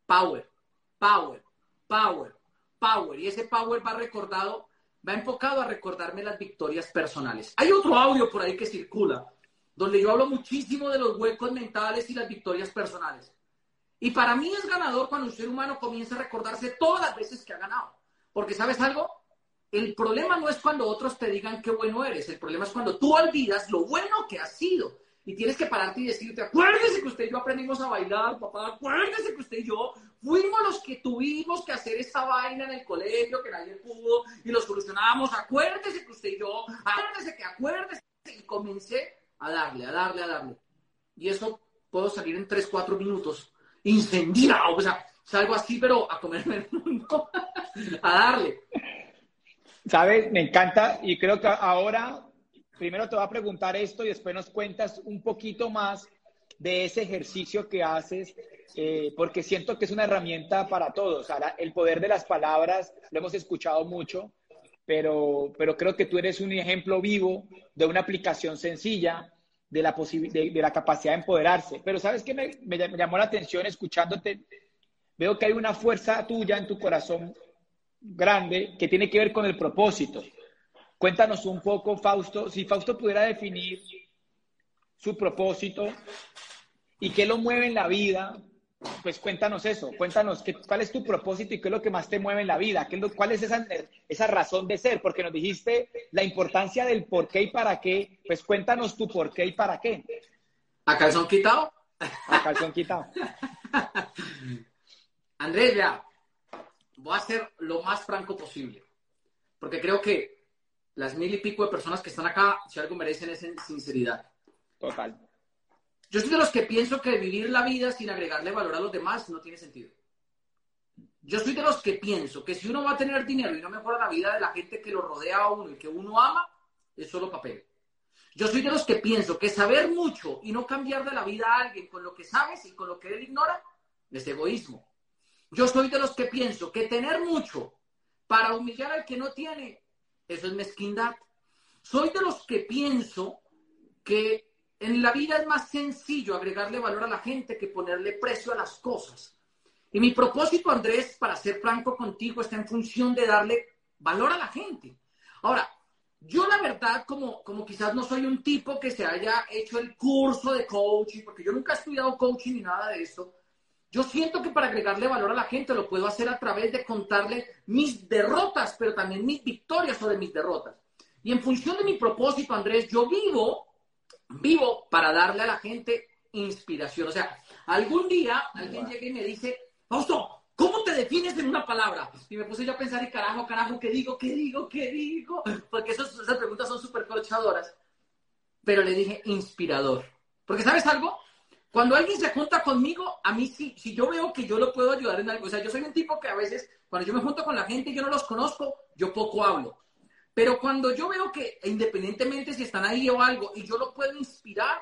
power, power, power, power. Y ese power va recordado, va enfocado a recordarme las victorias personales. Hay otro audio por ahí que circula, donde yo hablo muchísimo de los huecos mentales y las victorias personales. Y para mí es ganador cuando un ser humano comienza a recordarse todas las veces que ha ganado. Porque sabes algo, el problema no es cuando otros te digan qué bueno eres, el problema es cuando tú olvidas lo bueno que has sido. Y tienes que pararte y decirte, acuérdese que usted y yo aprendimos a bailar, papá, acuérdese que usted y yo fuimos los que tuvimos que hacer esta vaina en el colegio, que nadie pudo, y lo solucionamos, acuérdese que usted y yo, acuérdese que acuérdese, y comencé a darle, a darle, a darle. Y eso puedo salir en 3, 4 minutos incendiado, o sea, salgo así, pero a comerme el mundo, a darle. ¿Sabes? Me encanta y creo que ahora, primero te voy a preguntar esto y después nos cuentas un poquito más de ese ejercicio que haces, eh, porque siento que es una herramienta para todos. Ahora, el poder de las palabras lo hemos escuchado mucho, pero, pero creo que tú eres un ejemplo vivo de una aplicación sencilla de la, de, de la capacidad de empoderarse. Pero ¿sabes qué me, me, llamó la atención escuchándote? Veo que hay una fuerza tuya en tu corazón grande que tiene que ver con el propósito. Cuéntanos un poco, Fausto, si Fausto pudiera definir su propósito y qué lo mueve en la vida, pues cuéntanos eso, cuéntanos qué, cuál es tu propósito y qué es lo que más te mueve en la vida, qué es cuál es esa, esa razón de ser, porque nos dijiste la importancia del por qué y para qué, pues cuéntanos tu por qué y para qué. ¿A calzón quitado? A calzón quitado. Andrés, ya, voy a ser lo más franco posible, porque creo que las mil y pico de personas que están acá, si algo merecen es sinceridad. Total. Yo soy de los que pienso que vivir la vida sin agregarle valor a los demás no tiene sentido. Yo soy de los que pienso que si uno va a tener dinero y no mejora la vida de la gente que lo rodea a uno y que uno ama, es solo papel. Yo soy de los que pienso que saber mucho y no cambiar de la vida a alguien con lo que sabes y con lo que él ignora es egoísmo. Yo soy de los que pienso que tener mucho para humillar al que no tiene, eso es mezquindad. Soy de los que pienso que en la vida es más sencillo agregarle valor a la gente que ponerle precio a las cosas. Y mi propósito, Andrés, para ser franco contigo, está en función de darle valor a la gente. Ahora, yo la verdad, como, como quizás no soy un tipo que se haya hecho el curso de coaching, porque yo nunca he estudiado coaching ni nada de eso, yo siento que para agregarle valor a la gente lo puedo hacer a través de contarle mis derrotas, pero también mis victorias sobre mis derrotas. Y en función de mi propósito, Andrés, yo vivo vivo para darle a la gente inspiración. O sea, algún día alguien llega y me dice, Fausto, ¿cómo te defines en una palabra? Y me puse yo a pensar, y carajo, carajo, ¿qué digo? ¿Qué digo? ¿Qué digo? Porque esas preguntas son súper corchadoras. Pero le dije, inspirador. Porque, ¿sabes algo? Cuando alguien se junta conmigo, a mí sí, si yo veo que yo lo puedo ayudar en algo, o sea, yo soy un tipo que a veces, cuando yo me junto con la gente y yo no los conozco, yo poco hablo. Pero cuando yo veo que independientemente si están ahí o algo y yo lo puedo inspirar,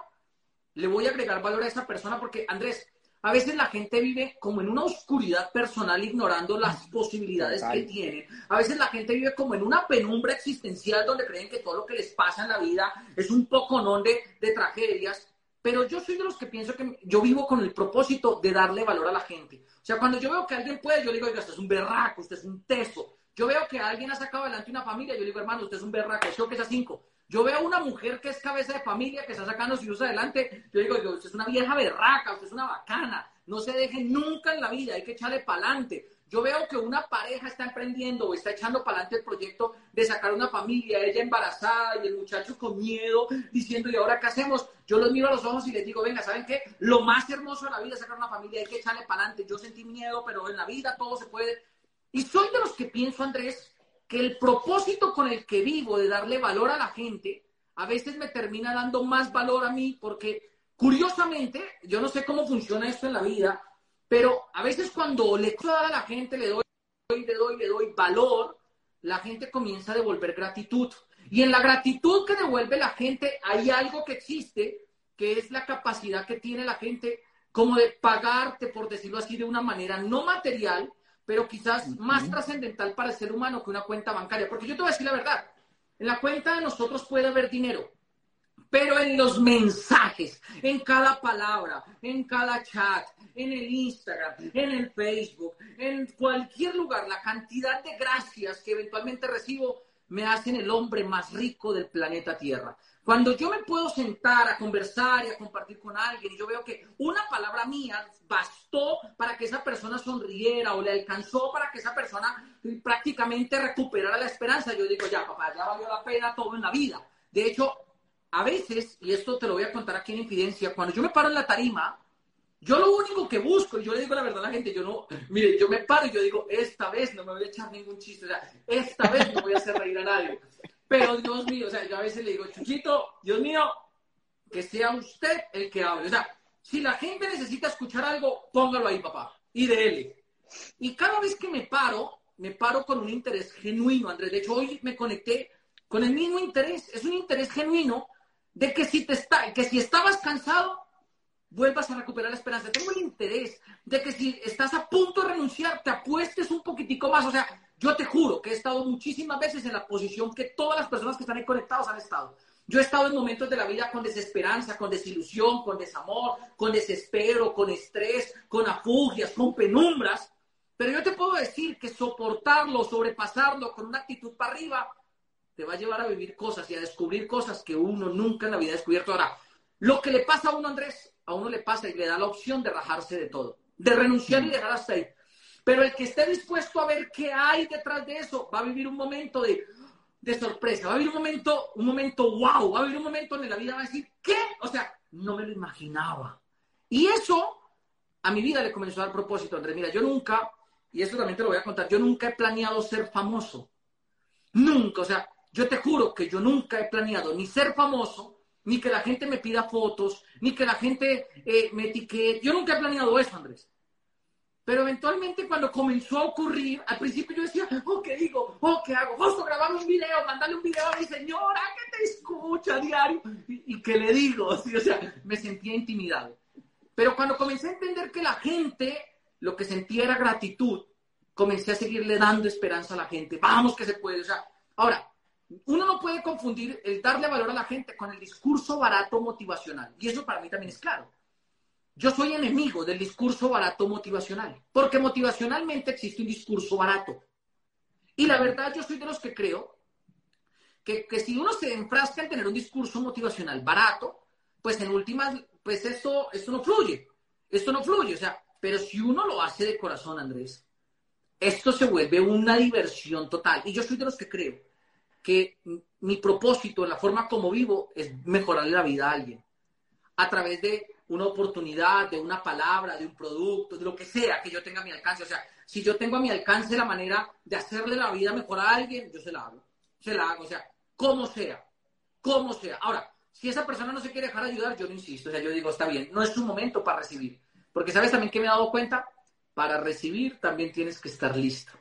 le voy a agregar valor a esa persona porque, Andrés, A veces la gente vive como en una oscuridad personal, ignorando las posibilidades que tienen. A veces la gente vive como en una penumbra existencial donde creen que todo lo que les pasa en la vida es un poco non de, de tragedias. Pero yo soy de los que pienso que yo vivo con el propósito de darle valor a la gente. O sea, cuando yo veo que alguien puede, yo le digo, oiga, usted es un berraco, usted es un teso. Yo veo que alguien ha sacado adelante una familia, yo digo, hermano, usted es un berraco, yo que es a cinco. Yo veo una mujer que es cabeza de familia, que está sacando su hijos adelante. Yo digo, usted es una vieja berraca, usted es una bacana. No se deje nunca en la vida, hay que echarle para adelante. Yo veo que una pareja está emprendiendo o está echando para adelante el proyecto de sacar una familia, ella embarazada y el muchacho con miedo, diciendo, ¿y ahora qué hacemos? Yo los miro a los ojos y les digo, venga, ¿saben qué? Lo más hermoso de la vida es sacar una familia, hay que echarle para adelante. Yo sentí miedo, pero en la vida todo se puede. Y soy de los que pienso, Andrés, que el propósito con el que vivo de darle valor a la gente, a veces me termina dando más valor a mí porque curiosamente, yo no sé cómo funciona esto en la vida, pero a veces cuando le doy a la gente, le doy, le doy, le doy valor, la gente comienza a devolver gratitud. Y en la gratitud que devuelve la gente hay algo que existe, que es la capacidad que tiene la gente como de pagarte, por decirlo así, de una manera no material, pero quizás más trascendental para el ser humano que una cuenta bancaria. Porque yo te voy a decir la verdad, en la cuenta de nosotros puede haber dinero, pero en los mensajes, en cada palabra, en cada chat, en el Instagram, en el Facebook, en cualquier lugar, la cantidad de gracias que eventualmente recibo me hacen el hombre más rico del planeta Tierra. Cuando yo me puedo sentar a conversar y a compartir con alguien y yo veo que una palabra mía bastó para que esa persona sonriera o le alcanzó para que esa persona prácticamente recuperara la esperanza, yo digo, ya, papá, ya valió la pena todo en la vida. De hecho, a veces, y esto te lo voy a contar aquí en Infidencia, cuando yo me paro en la tarima, yo lo único que busco, y yo le digo la verdad a la gente, yo no, mire, yo me paro y yo digo, esta vez no me voy a echar ningún chiste, o sea, esta vez no voy a hacer reír a nadie. Pero Dios mío, o sea, yo a veces le digo, Chuchito, Dios mío, que sea usted el que hable. O sea, si la gente necesita escuchar algo, póngalo ahí, papá, y de él. Y cada vez que me paro, me paro con un interés genuino, Andrés. De hecho, hoy me conecté con el mismo interés. Es un interés genuino de que si, te está, que si estabas cansado, vuelvas a recuperar la esperanza. Tengo el interés de que si estás a punto de renunciar, te apuestes un poquitico más. O sea, yo te juro que he estado muchísimas veces en la posición que todas las personas que están ahí conectados han estado. Yo he estado en momentos de la vida con desesperanza, con desilusión, con desamor, con desespero, con estrés, con afugias, con penumbras. Pero yo te puedo decir que soportarlo, sobrepasarlo con una actitud para arriba, te va a llevar a vivir cosas y a descubrir cosas que uno nunca en la vida ha descubierto. Ahora, lo que le pasa a uno, Andrés, a uno le pasa y le da la opción de rajarse de todo, de renunciar y dejar hasta ahí. Pero el que esté dispuesto a ver qué hay detrás de eso va a vivir un momento de, sorpresa, va a vivir un momento, un momento wow, va a vivir un momento en la vida va a decir, ¿qué? O sea, no me lo imaginaba. Y eso a mi vida le comenzó a dar propósito, Andrés. Mira, yo nunca, y esto también te lo voy a contar, yo nunca he planeado ser famoso. Nunca, o sea, yo te juro que yo nunca he planeado ni ser famoso, ni que la gente me pida fotos, ni que la gente eh, me etiquete. Yo nunca he planeado eso, Andrés. Pero eventualmente cuando comenzó a ocurrir, al principio yo decía, oh, ¿qué digo? Oh, ¿qué hago? Justo grabarme un video, mandarle un video a mi señora que te escucha a diario. ¿Y, qué le digo? o sea, me sentía intimidado. Pero cuando comencé a entender que la gente lo que sentía era gratitud, comencé a seguirle dando esperanza a la gente. Vamos que se puede. O sea, ahora, uno no puede confundir el darle valor a la gente con el discurso barato motivacional. Y eso para mí también es claro. Yo soy enemigo del discurso barato motivacional, porque motivacionalmente existe un discurso barato. Y la verdad, yo soy de los que creo que, que si uno se enfrasca en tener un discurso motivacional barato, pues en últimas, pues esto, esto no fluye. Esto no fluye. O sea, pero si uno lo hace de corazón, Andrés, esto se vuelve una diversión total. Y yo soy de los que creo que mi propósito, en la forma como vivo, es mejorarle la vida a alguien. A través de una oportunidad, de una palabra, de un producto, de lo que sea que yo tenga a mi alcance. O sea, si yo tengo a mi alcance la manera de hacerle la vida mejor a alguien, yo se la hago. Se la hago, o sea, como sea, como sea. Ahora, si esa persona no se quiere dejar ayudar, yo no insisto. O sea, yo digo, está bien, no es su momento para recibir. Porque sabes también que me he dado cuenta, para recibir también tienes que estar listo.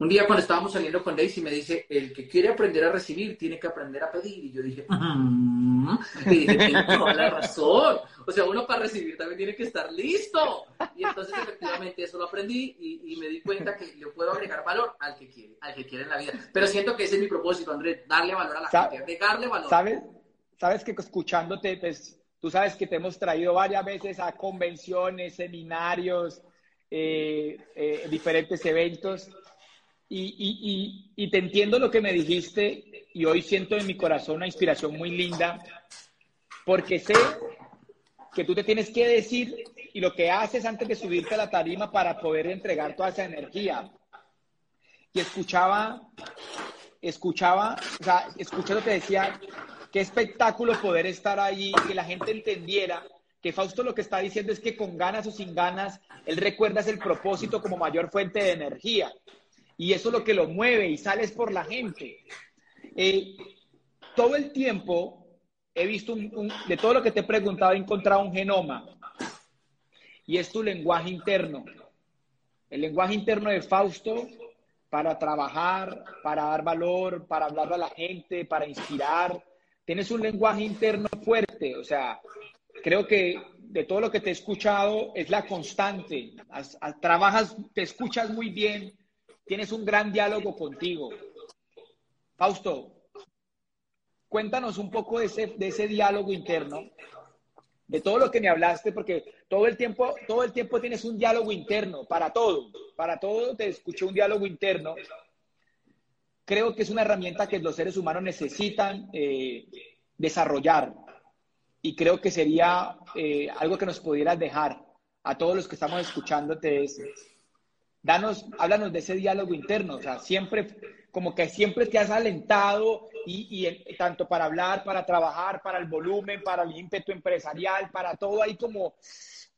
Un día cuando estábamos saliendo con Daisy me dice, el que quiere aprender a recibir tiene que aprender a pedir. Y yo dije, mm". y dije, tiene toda la razón. O sea, uno para recibir también tiene que estar listo. Y entonces efectivamente eso lo aprendí y, me di cuenta que le puedo agregar valor al que quiere, al que quiere en la vida. Pero siento que ese es mi propósito, Andrés, darle valor a la gente, agregarle valor. ¿Sabes? Sabes que escuchándote, pues, tú sabes que te hemos traído varias veces a convenciones, seminarios, eh, eh, diferentes eventos y, te entiendo lo que me dijiste y hoy siento en mi corazón una inspiración muy linda porque sé que tú te tienes que decir y lo que haces antes de subirte a la tarima para poder entregar toda esa energía. Y escuchaba, escuchaba, o sea, escuchando te decía, qué espectáculo poder estar ahí, que la gente entendiera que Fausto lo que está diciendo es que con ganas o sin ganas, él recuerda el propósito como mayor fuente de energía y eso es lo que lo mueve y sales por la gente. Eh, todo el tiempo he visto, de todo lo que te he preguntado, he encontrado un genoma y es tu lenguaje interno. El lenguaje interno de Fausto para trabajar, para dar valor, para hablar a la gente, para inspirar. Tienes un lenguaje interno fuerte, o sea, creo que de todo lo que te he escuchado es la constante. trabajas, te escuchas muy bien, tienes un gran diálogo contigo. Fausto, cuéntanos un poco de ese, de ese diálogo interno, de todo lo que me hablaste, porque todo el tiempo, todo el tiempo tienes un diálogo interno, para todo, para todo te escuché un diálogo interno. Creo que es una herramienta que los seres humanos necesitan eh, desarrollar y creo que sería eh, algo que nos pudieras dejar a todos los que estamos escuchándote. Es, danos, háblanos de ese diálogo interno, o sea, siempre, como que siempre te has alentado y, tanto para hablar, para trabajar, para el volumen, para el ímpetu empresarial, para todo ahí como,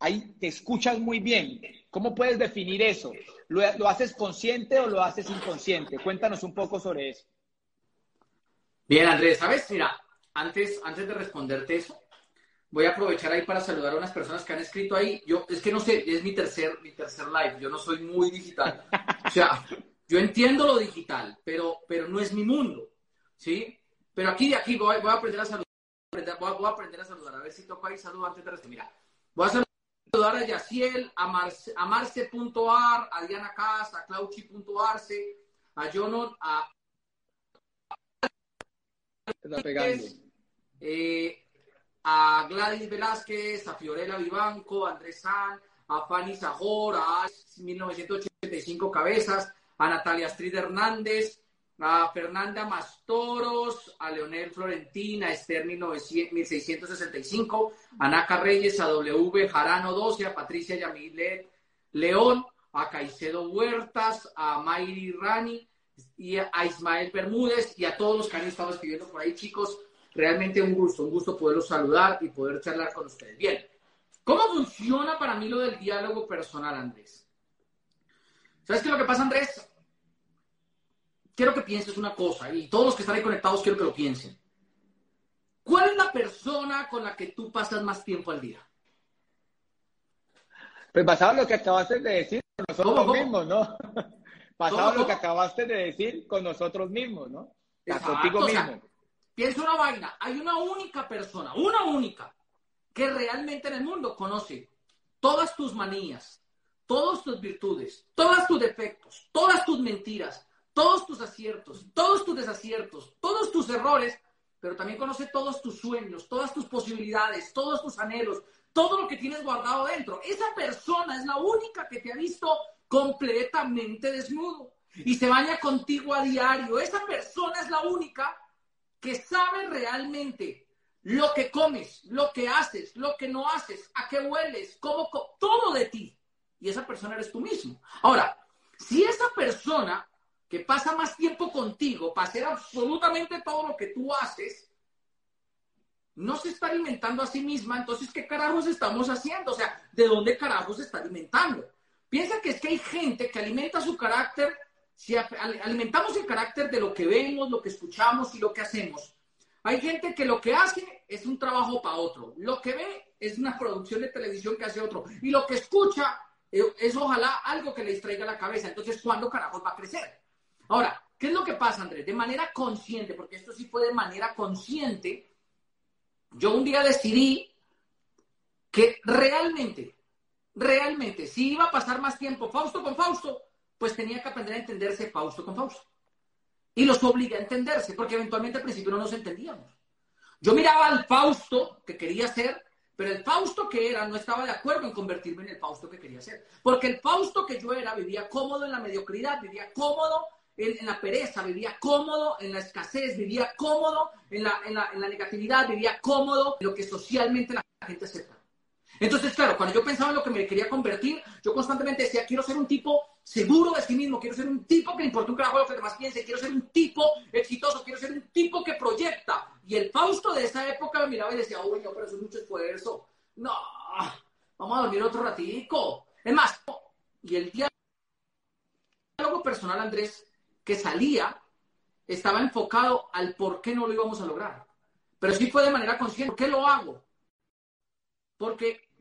ahí te escuchas muy bien. ¿Cómo puedes definir eso? ¿Lo, ¿Lo, haces consciente o lo haces inconsciente? Cuéntanos un poco sobre eso. Bien, Andrés, ¿sabes? Mira, antes, antes de responderte eso, voy a aprovechar ahí para saludar a unas personas que han escrito ahí. Yo, es que no sé, es mi tercer, mi tercer live, yo no soy muy digital. O sea, yo entiendo lo digital, pero, pero no es mi mundo, ¿sí? Pero aquí de aquí voy, voy a aprender a saludar, voy a, aprender a saludar, a ver si toco ahí saludo antes de responder. Mira, voy a saludar a Yaciel, a, Marce, a Marce.ar, a Diana Cas, a Clauchi.arce, a Jonon, a... Está pegando. Eh, a Gladys Velázquez, a Fiorella Vivanco, a Andrés San, a Fanny Sajor, a 1985 Cabezas, a Natalia Astrid Hernández, a Fernanda Mastoros, a Leonel Florentina, a Esther 1665, a Naca Reyes, a W Jarano 12, a Patricia Yamilet León, a Caicedo Huertas, a Mayri Rani y a Ismael Bermúdez y a todos los que han estado escribiendo por ahí, chicos realmente un gusto, un gusto poderlos saludar y poder charlar con ustedes. Bien, ¿cómo funciona para mí lo del diálogo personal, Andrés? ¿Sabes qué es lo que pasa, Andrés? Quiero que pienses una cosa y todos los que están ahí conectados quiero que lo piensen. ¿Cuál es la persona con la que tú pasas más tiempo al día? Pues basado en lo que acabaste de decir con nosotros mismos, ¿no? Basado en lo que acabaste de decir con nosotros mismos, ¿no? contigo mismo. Piensa una vaina, hay una única persona, una única, que realmente en el mundo conoce todas tus manías, todas tus virtudes, todos tus defectos, todas tus mentiras, todos tus aciertos, todos tus desaciertos, todos tus errores, pero también conoce todos tus sueños, todas tus posibilidades, todos tus anhelos, todo lo que tienes guardado dentro. Esa persona es la única que te ha visto completamente desnudo y se baña contigo a diario. Esa persona es la única que sabe realmente lo que comes, lo que haces, lo que no haces, a qué hueles, cómo, todo de ti. Y esa persona eres tú mismo. Ahora, si esa persona que pasa más tiempo contigo para hacer absolutamente todo lo que tú haces, no se está alimentando a sí misma, entonces, ¿qué carajos estamos haciendo? O sea, ¿de dónde carajos se está alimentando? Piensa que es que hay gente que alimenta su carácter si alimentamos el carácter de lo que vemos, lo que escuchamos y lo que hacemos, hay gente que lo que hace es un trabajo para otro. Lo que ve es una producción de televisión que hace otro. Y lo que escucha eh, es ojalá algo que le distraiga la cabeza. Entonces, ¿cuándo carajos va a crecer? Ahora, ¿qué es lo que pasa, Andrés? De manera consciente, porque esto sí fue de manera consciente, yo un día decidí que realmente, realmente, si iba a pasar más tiempo Fausto con Fausto, pues tenía que aprender a entenderse Fausto con Fausto. Y los obligué a entenderse, porque eventualmente al principio no nos entendíamos. Yo miraba al Fausto que quería ser, pero el Fausto que era no estaba de acuerdo en convertirme en el Fausto que quería ser. Porque el Fausto que yo era vivía cómodo en la mediocridad, vivía cómodo en, la pereza, vivía cómodo en la escasez, vivía cómodo en la, en la negatividad, vivía cómodo en lo que socialmente la gente acepta. Entonces, claro, cuando yo pensaba en lo que me quería convertir, yo constantemente decía, quiero ser un tipo seguro de sí mismo, quiero ser un tipo que le importa un carajo lo que demás piensen, quiero ser un tipo exitoso, quiero ser un tipo que proyecta. Y el Fausto de esa época me miraba y decía, uy, no, pero eso es mucho esfuerzo. No, vamos a dormir otro ratico. Es más, y el diálogo personal, Andrés, que salía, estaba enfocado al por qué no lo íbamos a lograr. Pero sí fue de manera consciente. ¿Por qué lo hago? Porque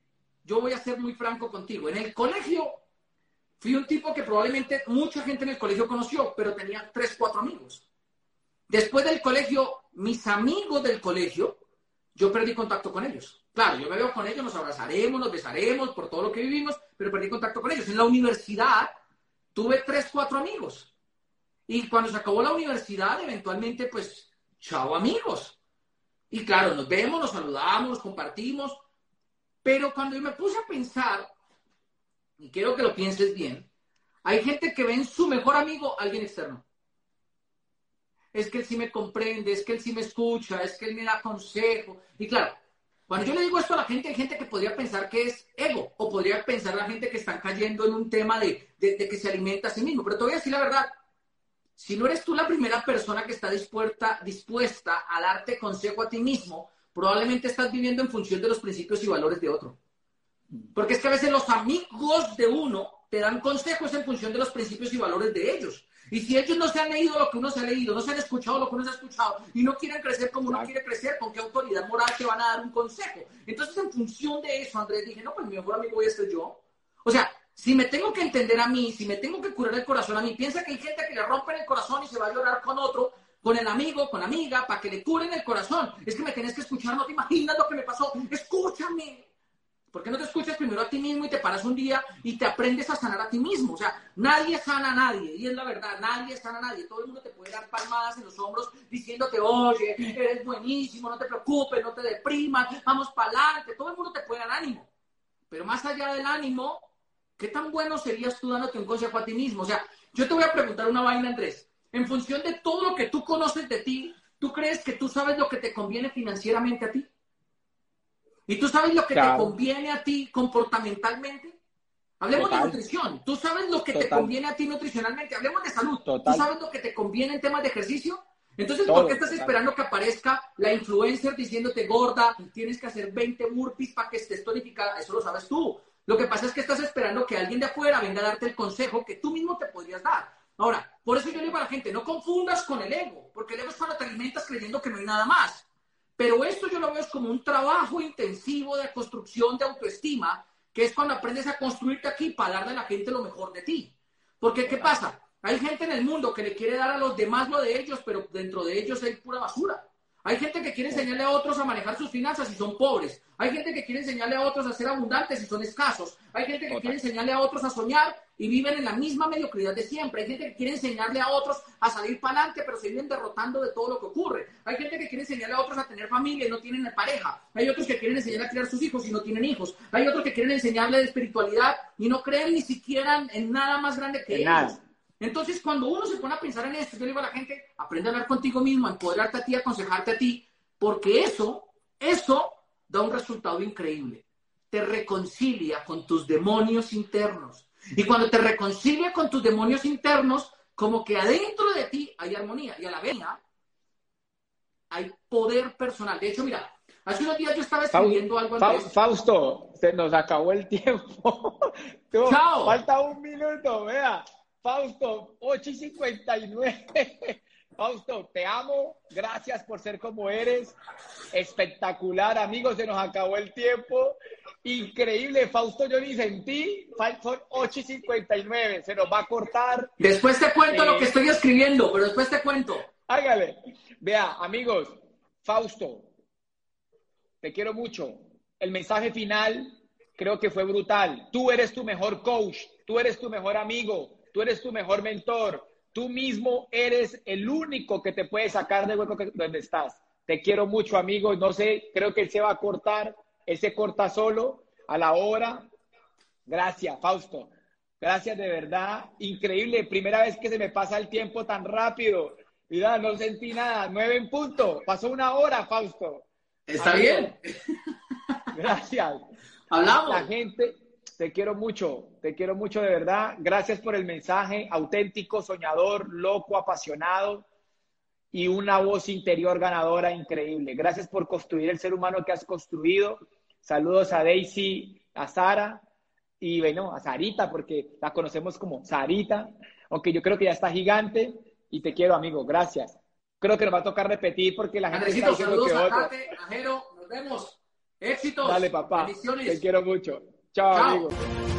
yo voy a ser muy franco contigo. En el colegio fui un tipo que probablemente mucha gente en el colegio conoció, pero tenía tres, cuatro amigos. Después del colegio, mis amigos del colegio, yo perdí contacto con ellos. Claro, yo me veo con ellos, nos abrazaremos, nos besaremos por todo lo que vivimos, pero perdí contacto con ellos. En la universidad tuve tres, cuatro amigos. Y cuando se acabó la universidad, eventualmente, pues, chao amigos. Y claro, nos vemos, nos saludamos, nos compartimos, pero cuando yo me puse a pensar, y quiero que lo pienses bien, hay gente que ve en su mejor amigo a alguien externo. Es que él sí me comprende, es que él sí me escucha, es que él me da consejo. Y claro, cuando yo le digo esto a la gente, hay gente que podría pensar que es ego, o podría pensar la gente que están cayendo en un tema de, de, que se alimenta a sí mismo. Pero te voy a decir la verdad, si no eres tú la primera persona que está dispuesta, dispuesta a darte consejo a ti mismo, probablemente estás viviendo en función de los principios y valores de otro. Porque es que a veces los amigos de uno te dan consejos en función de los principios y valores de ellos. Y si ellos no se han leído lo que uno se ha leído, no se han escuchado lo que uno se ha escuchado y no quieren crecer como uno quiere crecer, ¿con qué autoridad moral te van a dar un consejo? Entonces, en función de eso, Andrés, dije, no, pues mi mejor amigo voy a ser yo. O sea, si me tengo que entender a mí, si me tengo que curar el corazón a mí, piensa que hay gente que le rompen el corazón y se va a llorar con otro, con el amigo, con la amiga, para que le curen el corazón. Es que me tenés que escuchar, no te imaginas lo que me pasó. Escúchame. ¿Por qué no te escuchas primero a ti mismo y te paras un día y te aprendes a sanar a ti mismo? O sea, nadie sana a nadie, y es la verdad, nadie sana a nadie. Todo el mundo te puede dar palmadas en los hombros diciéndote, oye, eres buenísimo, no te preocupes, no te deprimas, vamos para adelante. Todo el mundo te puede dar ánimo. Pero más allá del ánimo, ¿qué tan bueno serías tú dándote un consejo a ti mismo? O sea, yo te voy a preguntar una vaina, Andrés en función de todo lo que tú conoces de ti, ¿tú crees que tú sabes lo que te conviene financieramente a ti? ¿Y tú sabes lo que te conviene a ti comportamentalmente? Hablemos de nutrición. ¿Tú sabes lo que te conviene a ti nutricionalmente? Hablemos de salud. ¿Tú sabes lo que te conviene en temas de ejercicio? Entonces, ¿por qué estás esperando que aparezca la influencer diciéndote gorda, tienes que hacer 20 burpees para que estés tonificada? Eso lo sabes tú. Lo que pasa es que estás esperando que alguien de afuera venga a darte el consejo que tú mismo te podrías dar. Ahora, por eso yo le digo a la gente, no confundas con el ego, porque el ego es cuando te alimentas creyendo que no hay nada más. Pero esto yo lo veo como un trabajo intensivo de construcción de autoestima, que es cuando aprendes a construirte aquí para darle a la gente lo mejor de ti. Porque, ¿qué pasa? Hay gente en el mundo que le quiere dar a los demás lo de ellos, pero dentro de ellos hay pura basura. Hay gente que quiere enseñarle a otros a manejar sus finanzas y son pobres. Hay gente que quiere enseñarle a otros a ser abundantes y son escasos. Hay gente que quiere enseñarle a otros a soñar y viven en la misma mediocridad de siempre. Hay gente que quiere enseñarle a otros a salir para adelante, pero se viven derrotando de todo lo que ocurre. Hay gente que quiere enseñarle a otros a tener familia y no tienen pareja. Hay otros que quieren enseñarle a criar sus hijos y no tienen hijos. Hay otros que quieren enseñarle de espiritualidad y no creen ni siquiera en nada más grande que ellos. Entonces, cuando uno se pone a pensar en esto, yo le digo a la gente, aprende a hablar contigo mismo, empoderarte a ti, a aconsejarte a ti, porque eso, eso da un resultado increíble. Te reconcilia con tus demonios internos. Y cuando te reconcilia con tus demonios internos, como que adentro de ti hay armonía y a la vez hay poder personal. De hecho, mira, hace unos días yo estaba escribiendo algo antes. Fausto, se nos acabó el tiempo. Chao. Falta un minuto, vea. Fausto, 8 y 59. Fausto, te amo. Gracias por ser como eres. Espectacular, amigos. Se nos acabó el tiempo. Increíble, Fausto, yo ni sentí. Son 8 y 59, se nos va a cortar. Después te cuento lo que eh, estoy escribiendo, pero después te cuento. Hágale. Vea, amigos, Fausto, te quiero mucho. El mensaje final creo que fue brutal. Tú eres tu mejor coach, tú eres tu mejor amigo, tú eres tu mejor mentor. Tú mismo eres el único que te puede sacar del hueco donde estás. Te quiero mucho, amigo. No sé, creo que él se va a cortar. Él se corta solo a la hora. Gracias, Fausto. Gracias de verdad. Increíble. Primera vez que se me pasa el tiempo tan rápido. Mira, no sentí nada. Nueve en punto. Pasó una hora, Fausto. Está bien. Gracias. Hablamos. La gente, te quiero mucho, te quiero mucho de verdad. Gracias por el mensaje auténtico, soñador, loco, apasionado y una voz interior ganadora increíble. Gracias por construir el ser humano que has construido. Saludos a Daisy, a Sara y bueno, a Sarita, porque la conocemos como Sarita, aunque yo creo que ya está gigante y te quiero, amigo. Gracias. Creo que nos va a tocar repetir porque la gente está diciendo que. A nos vemos. Éxitos. Dale, papá. Te quiero mucho. Chao, Chao. amigo.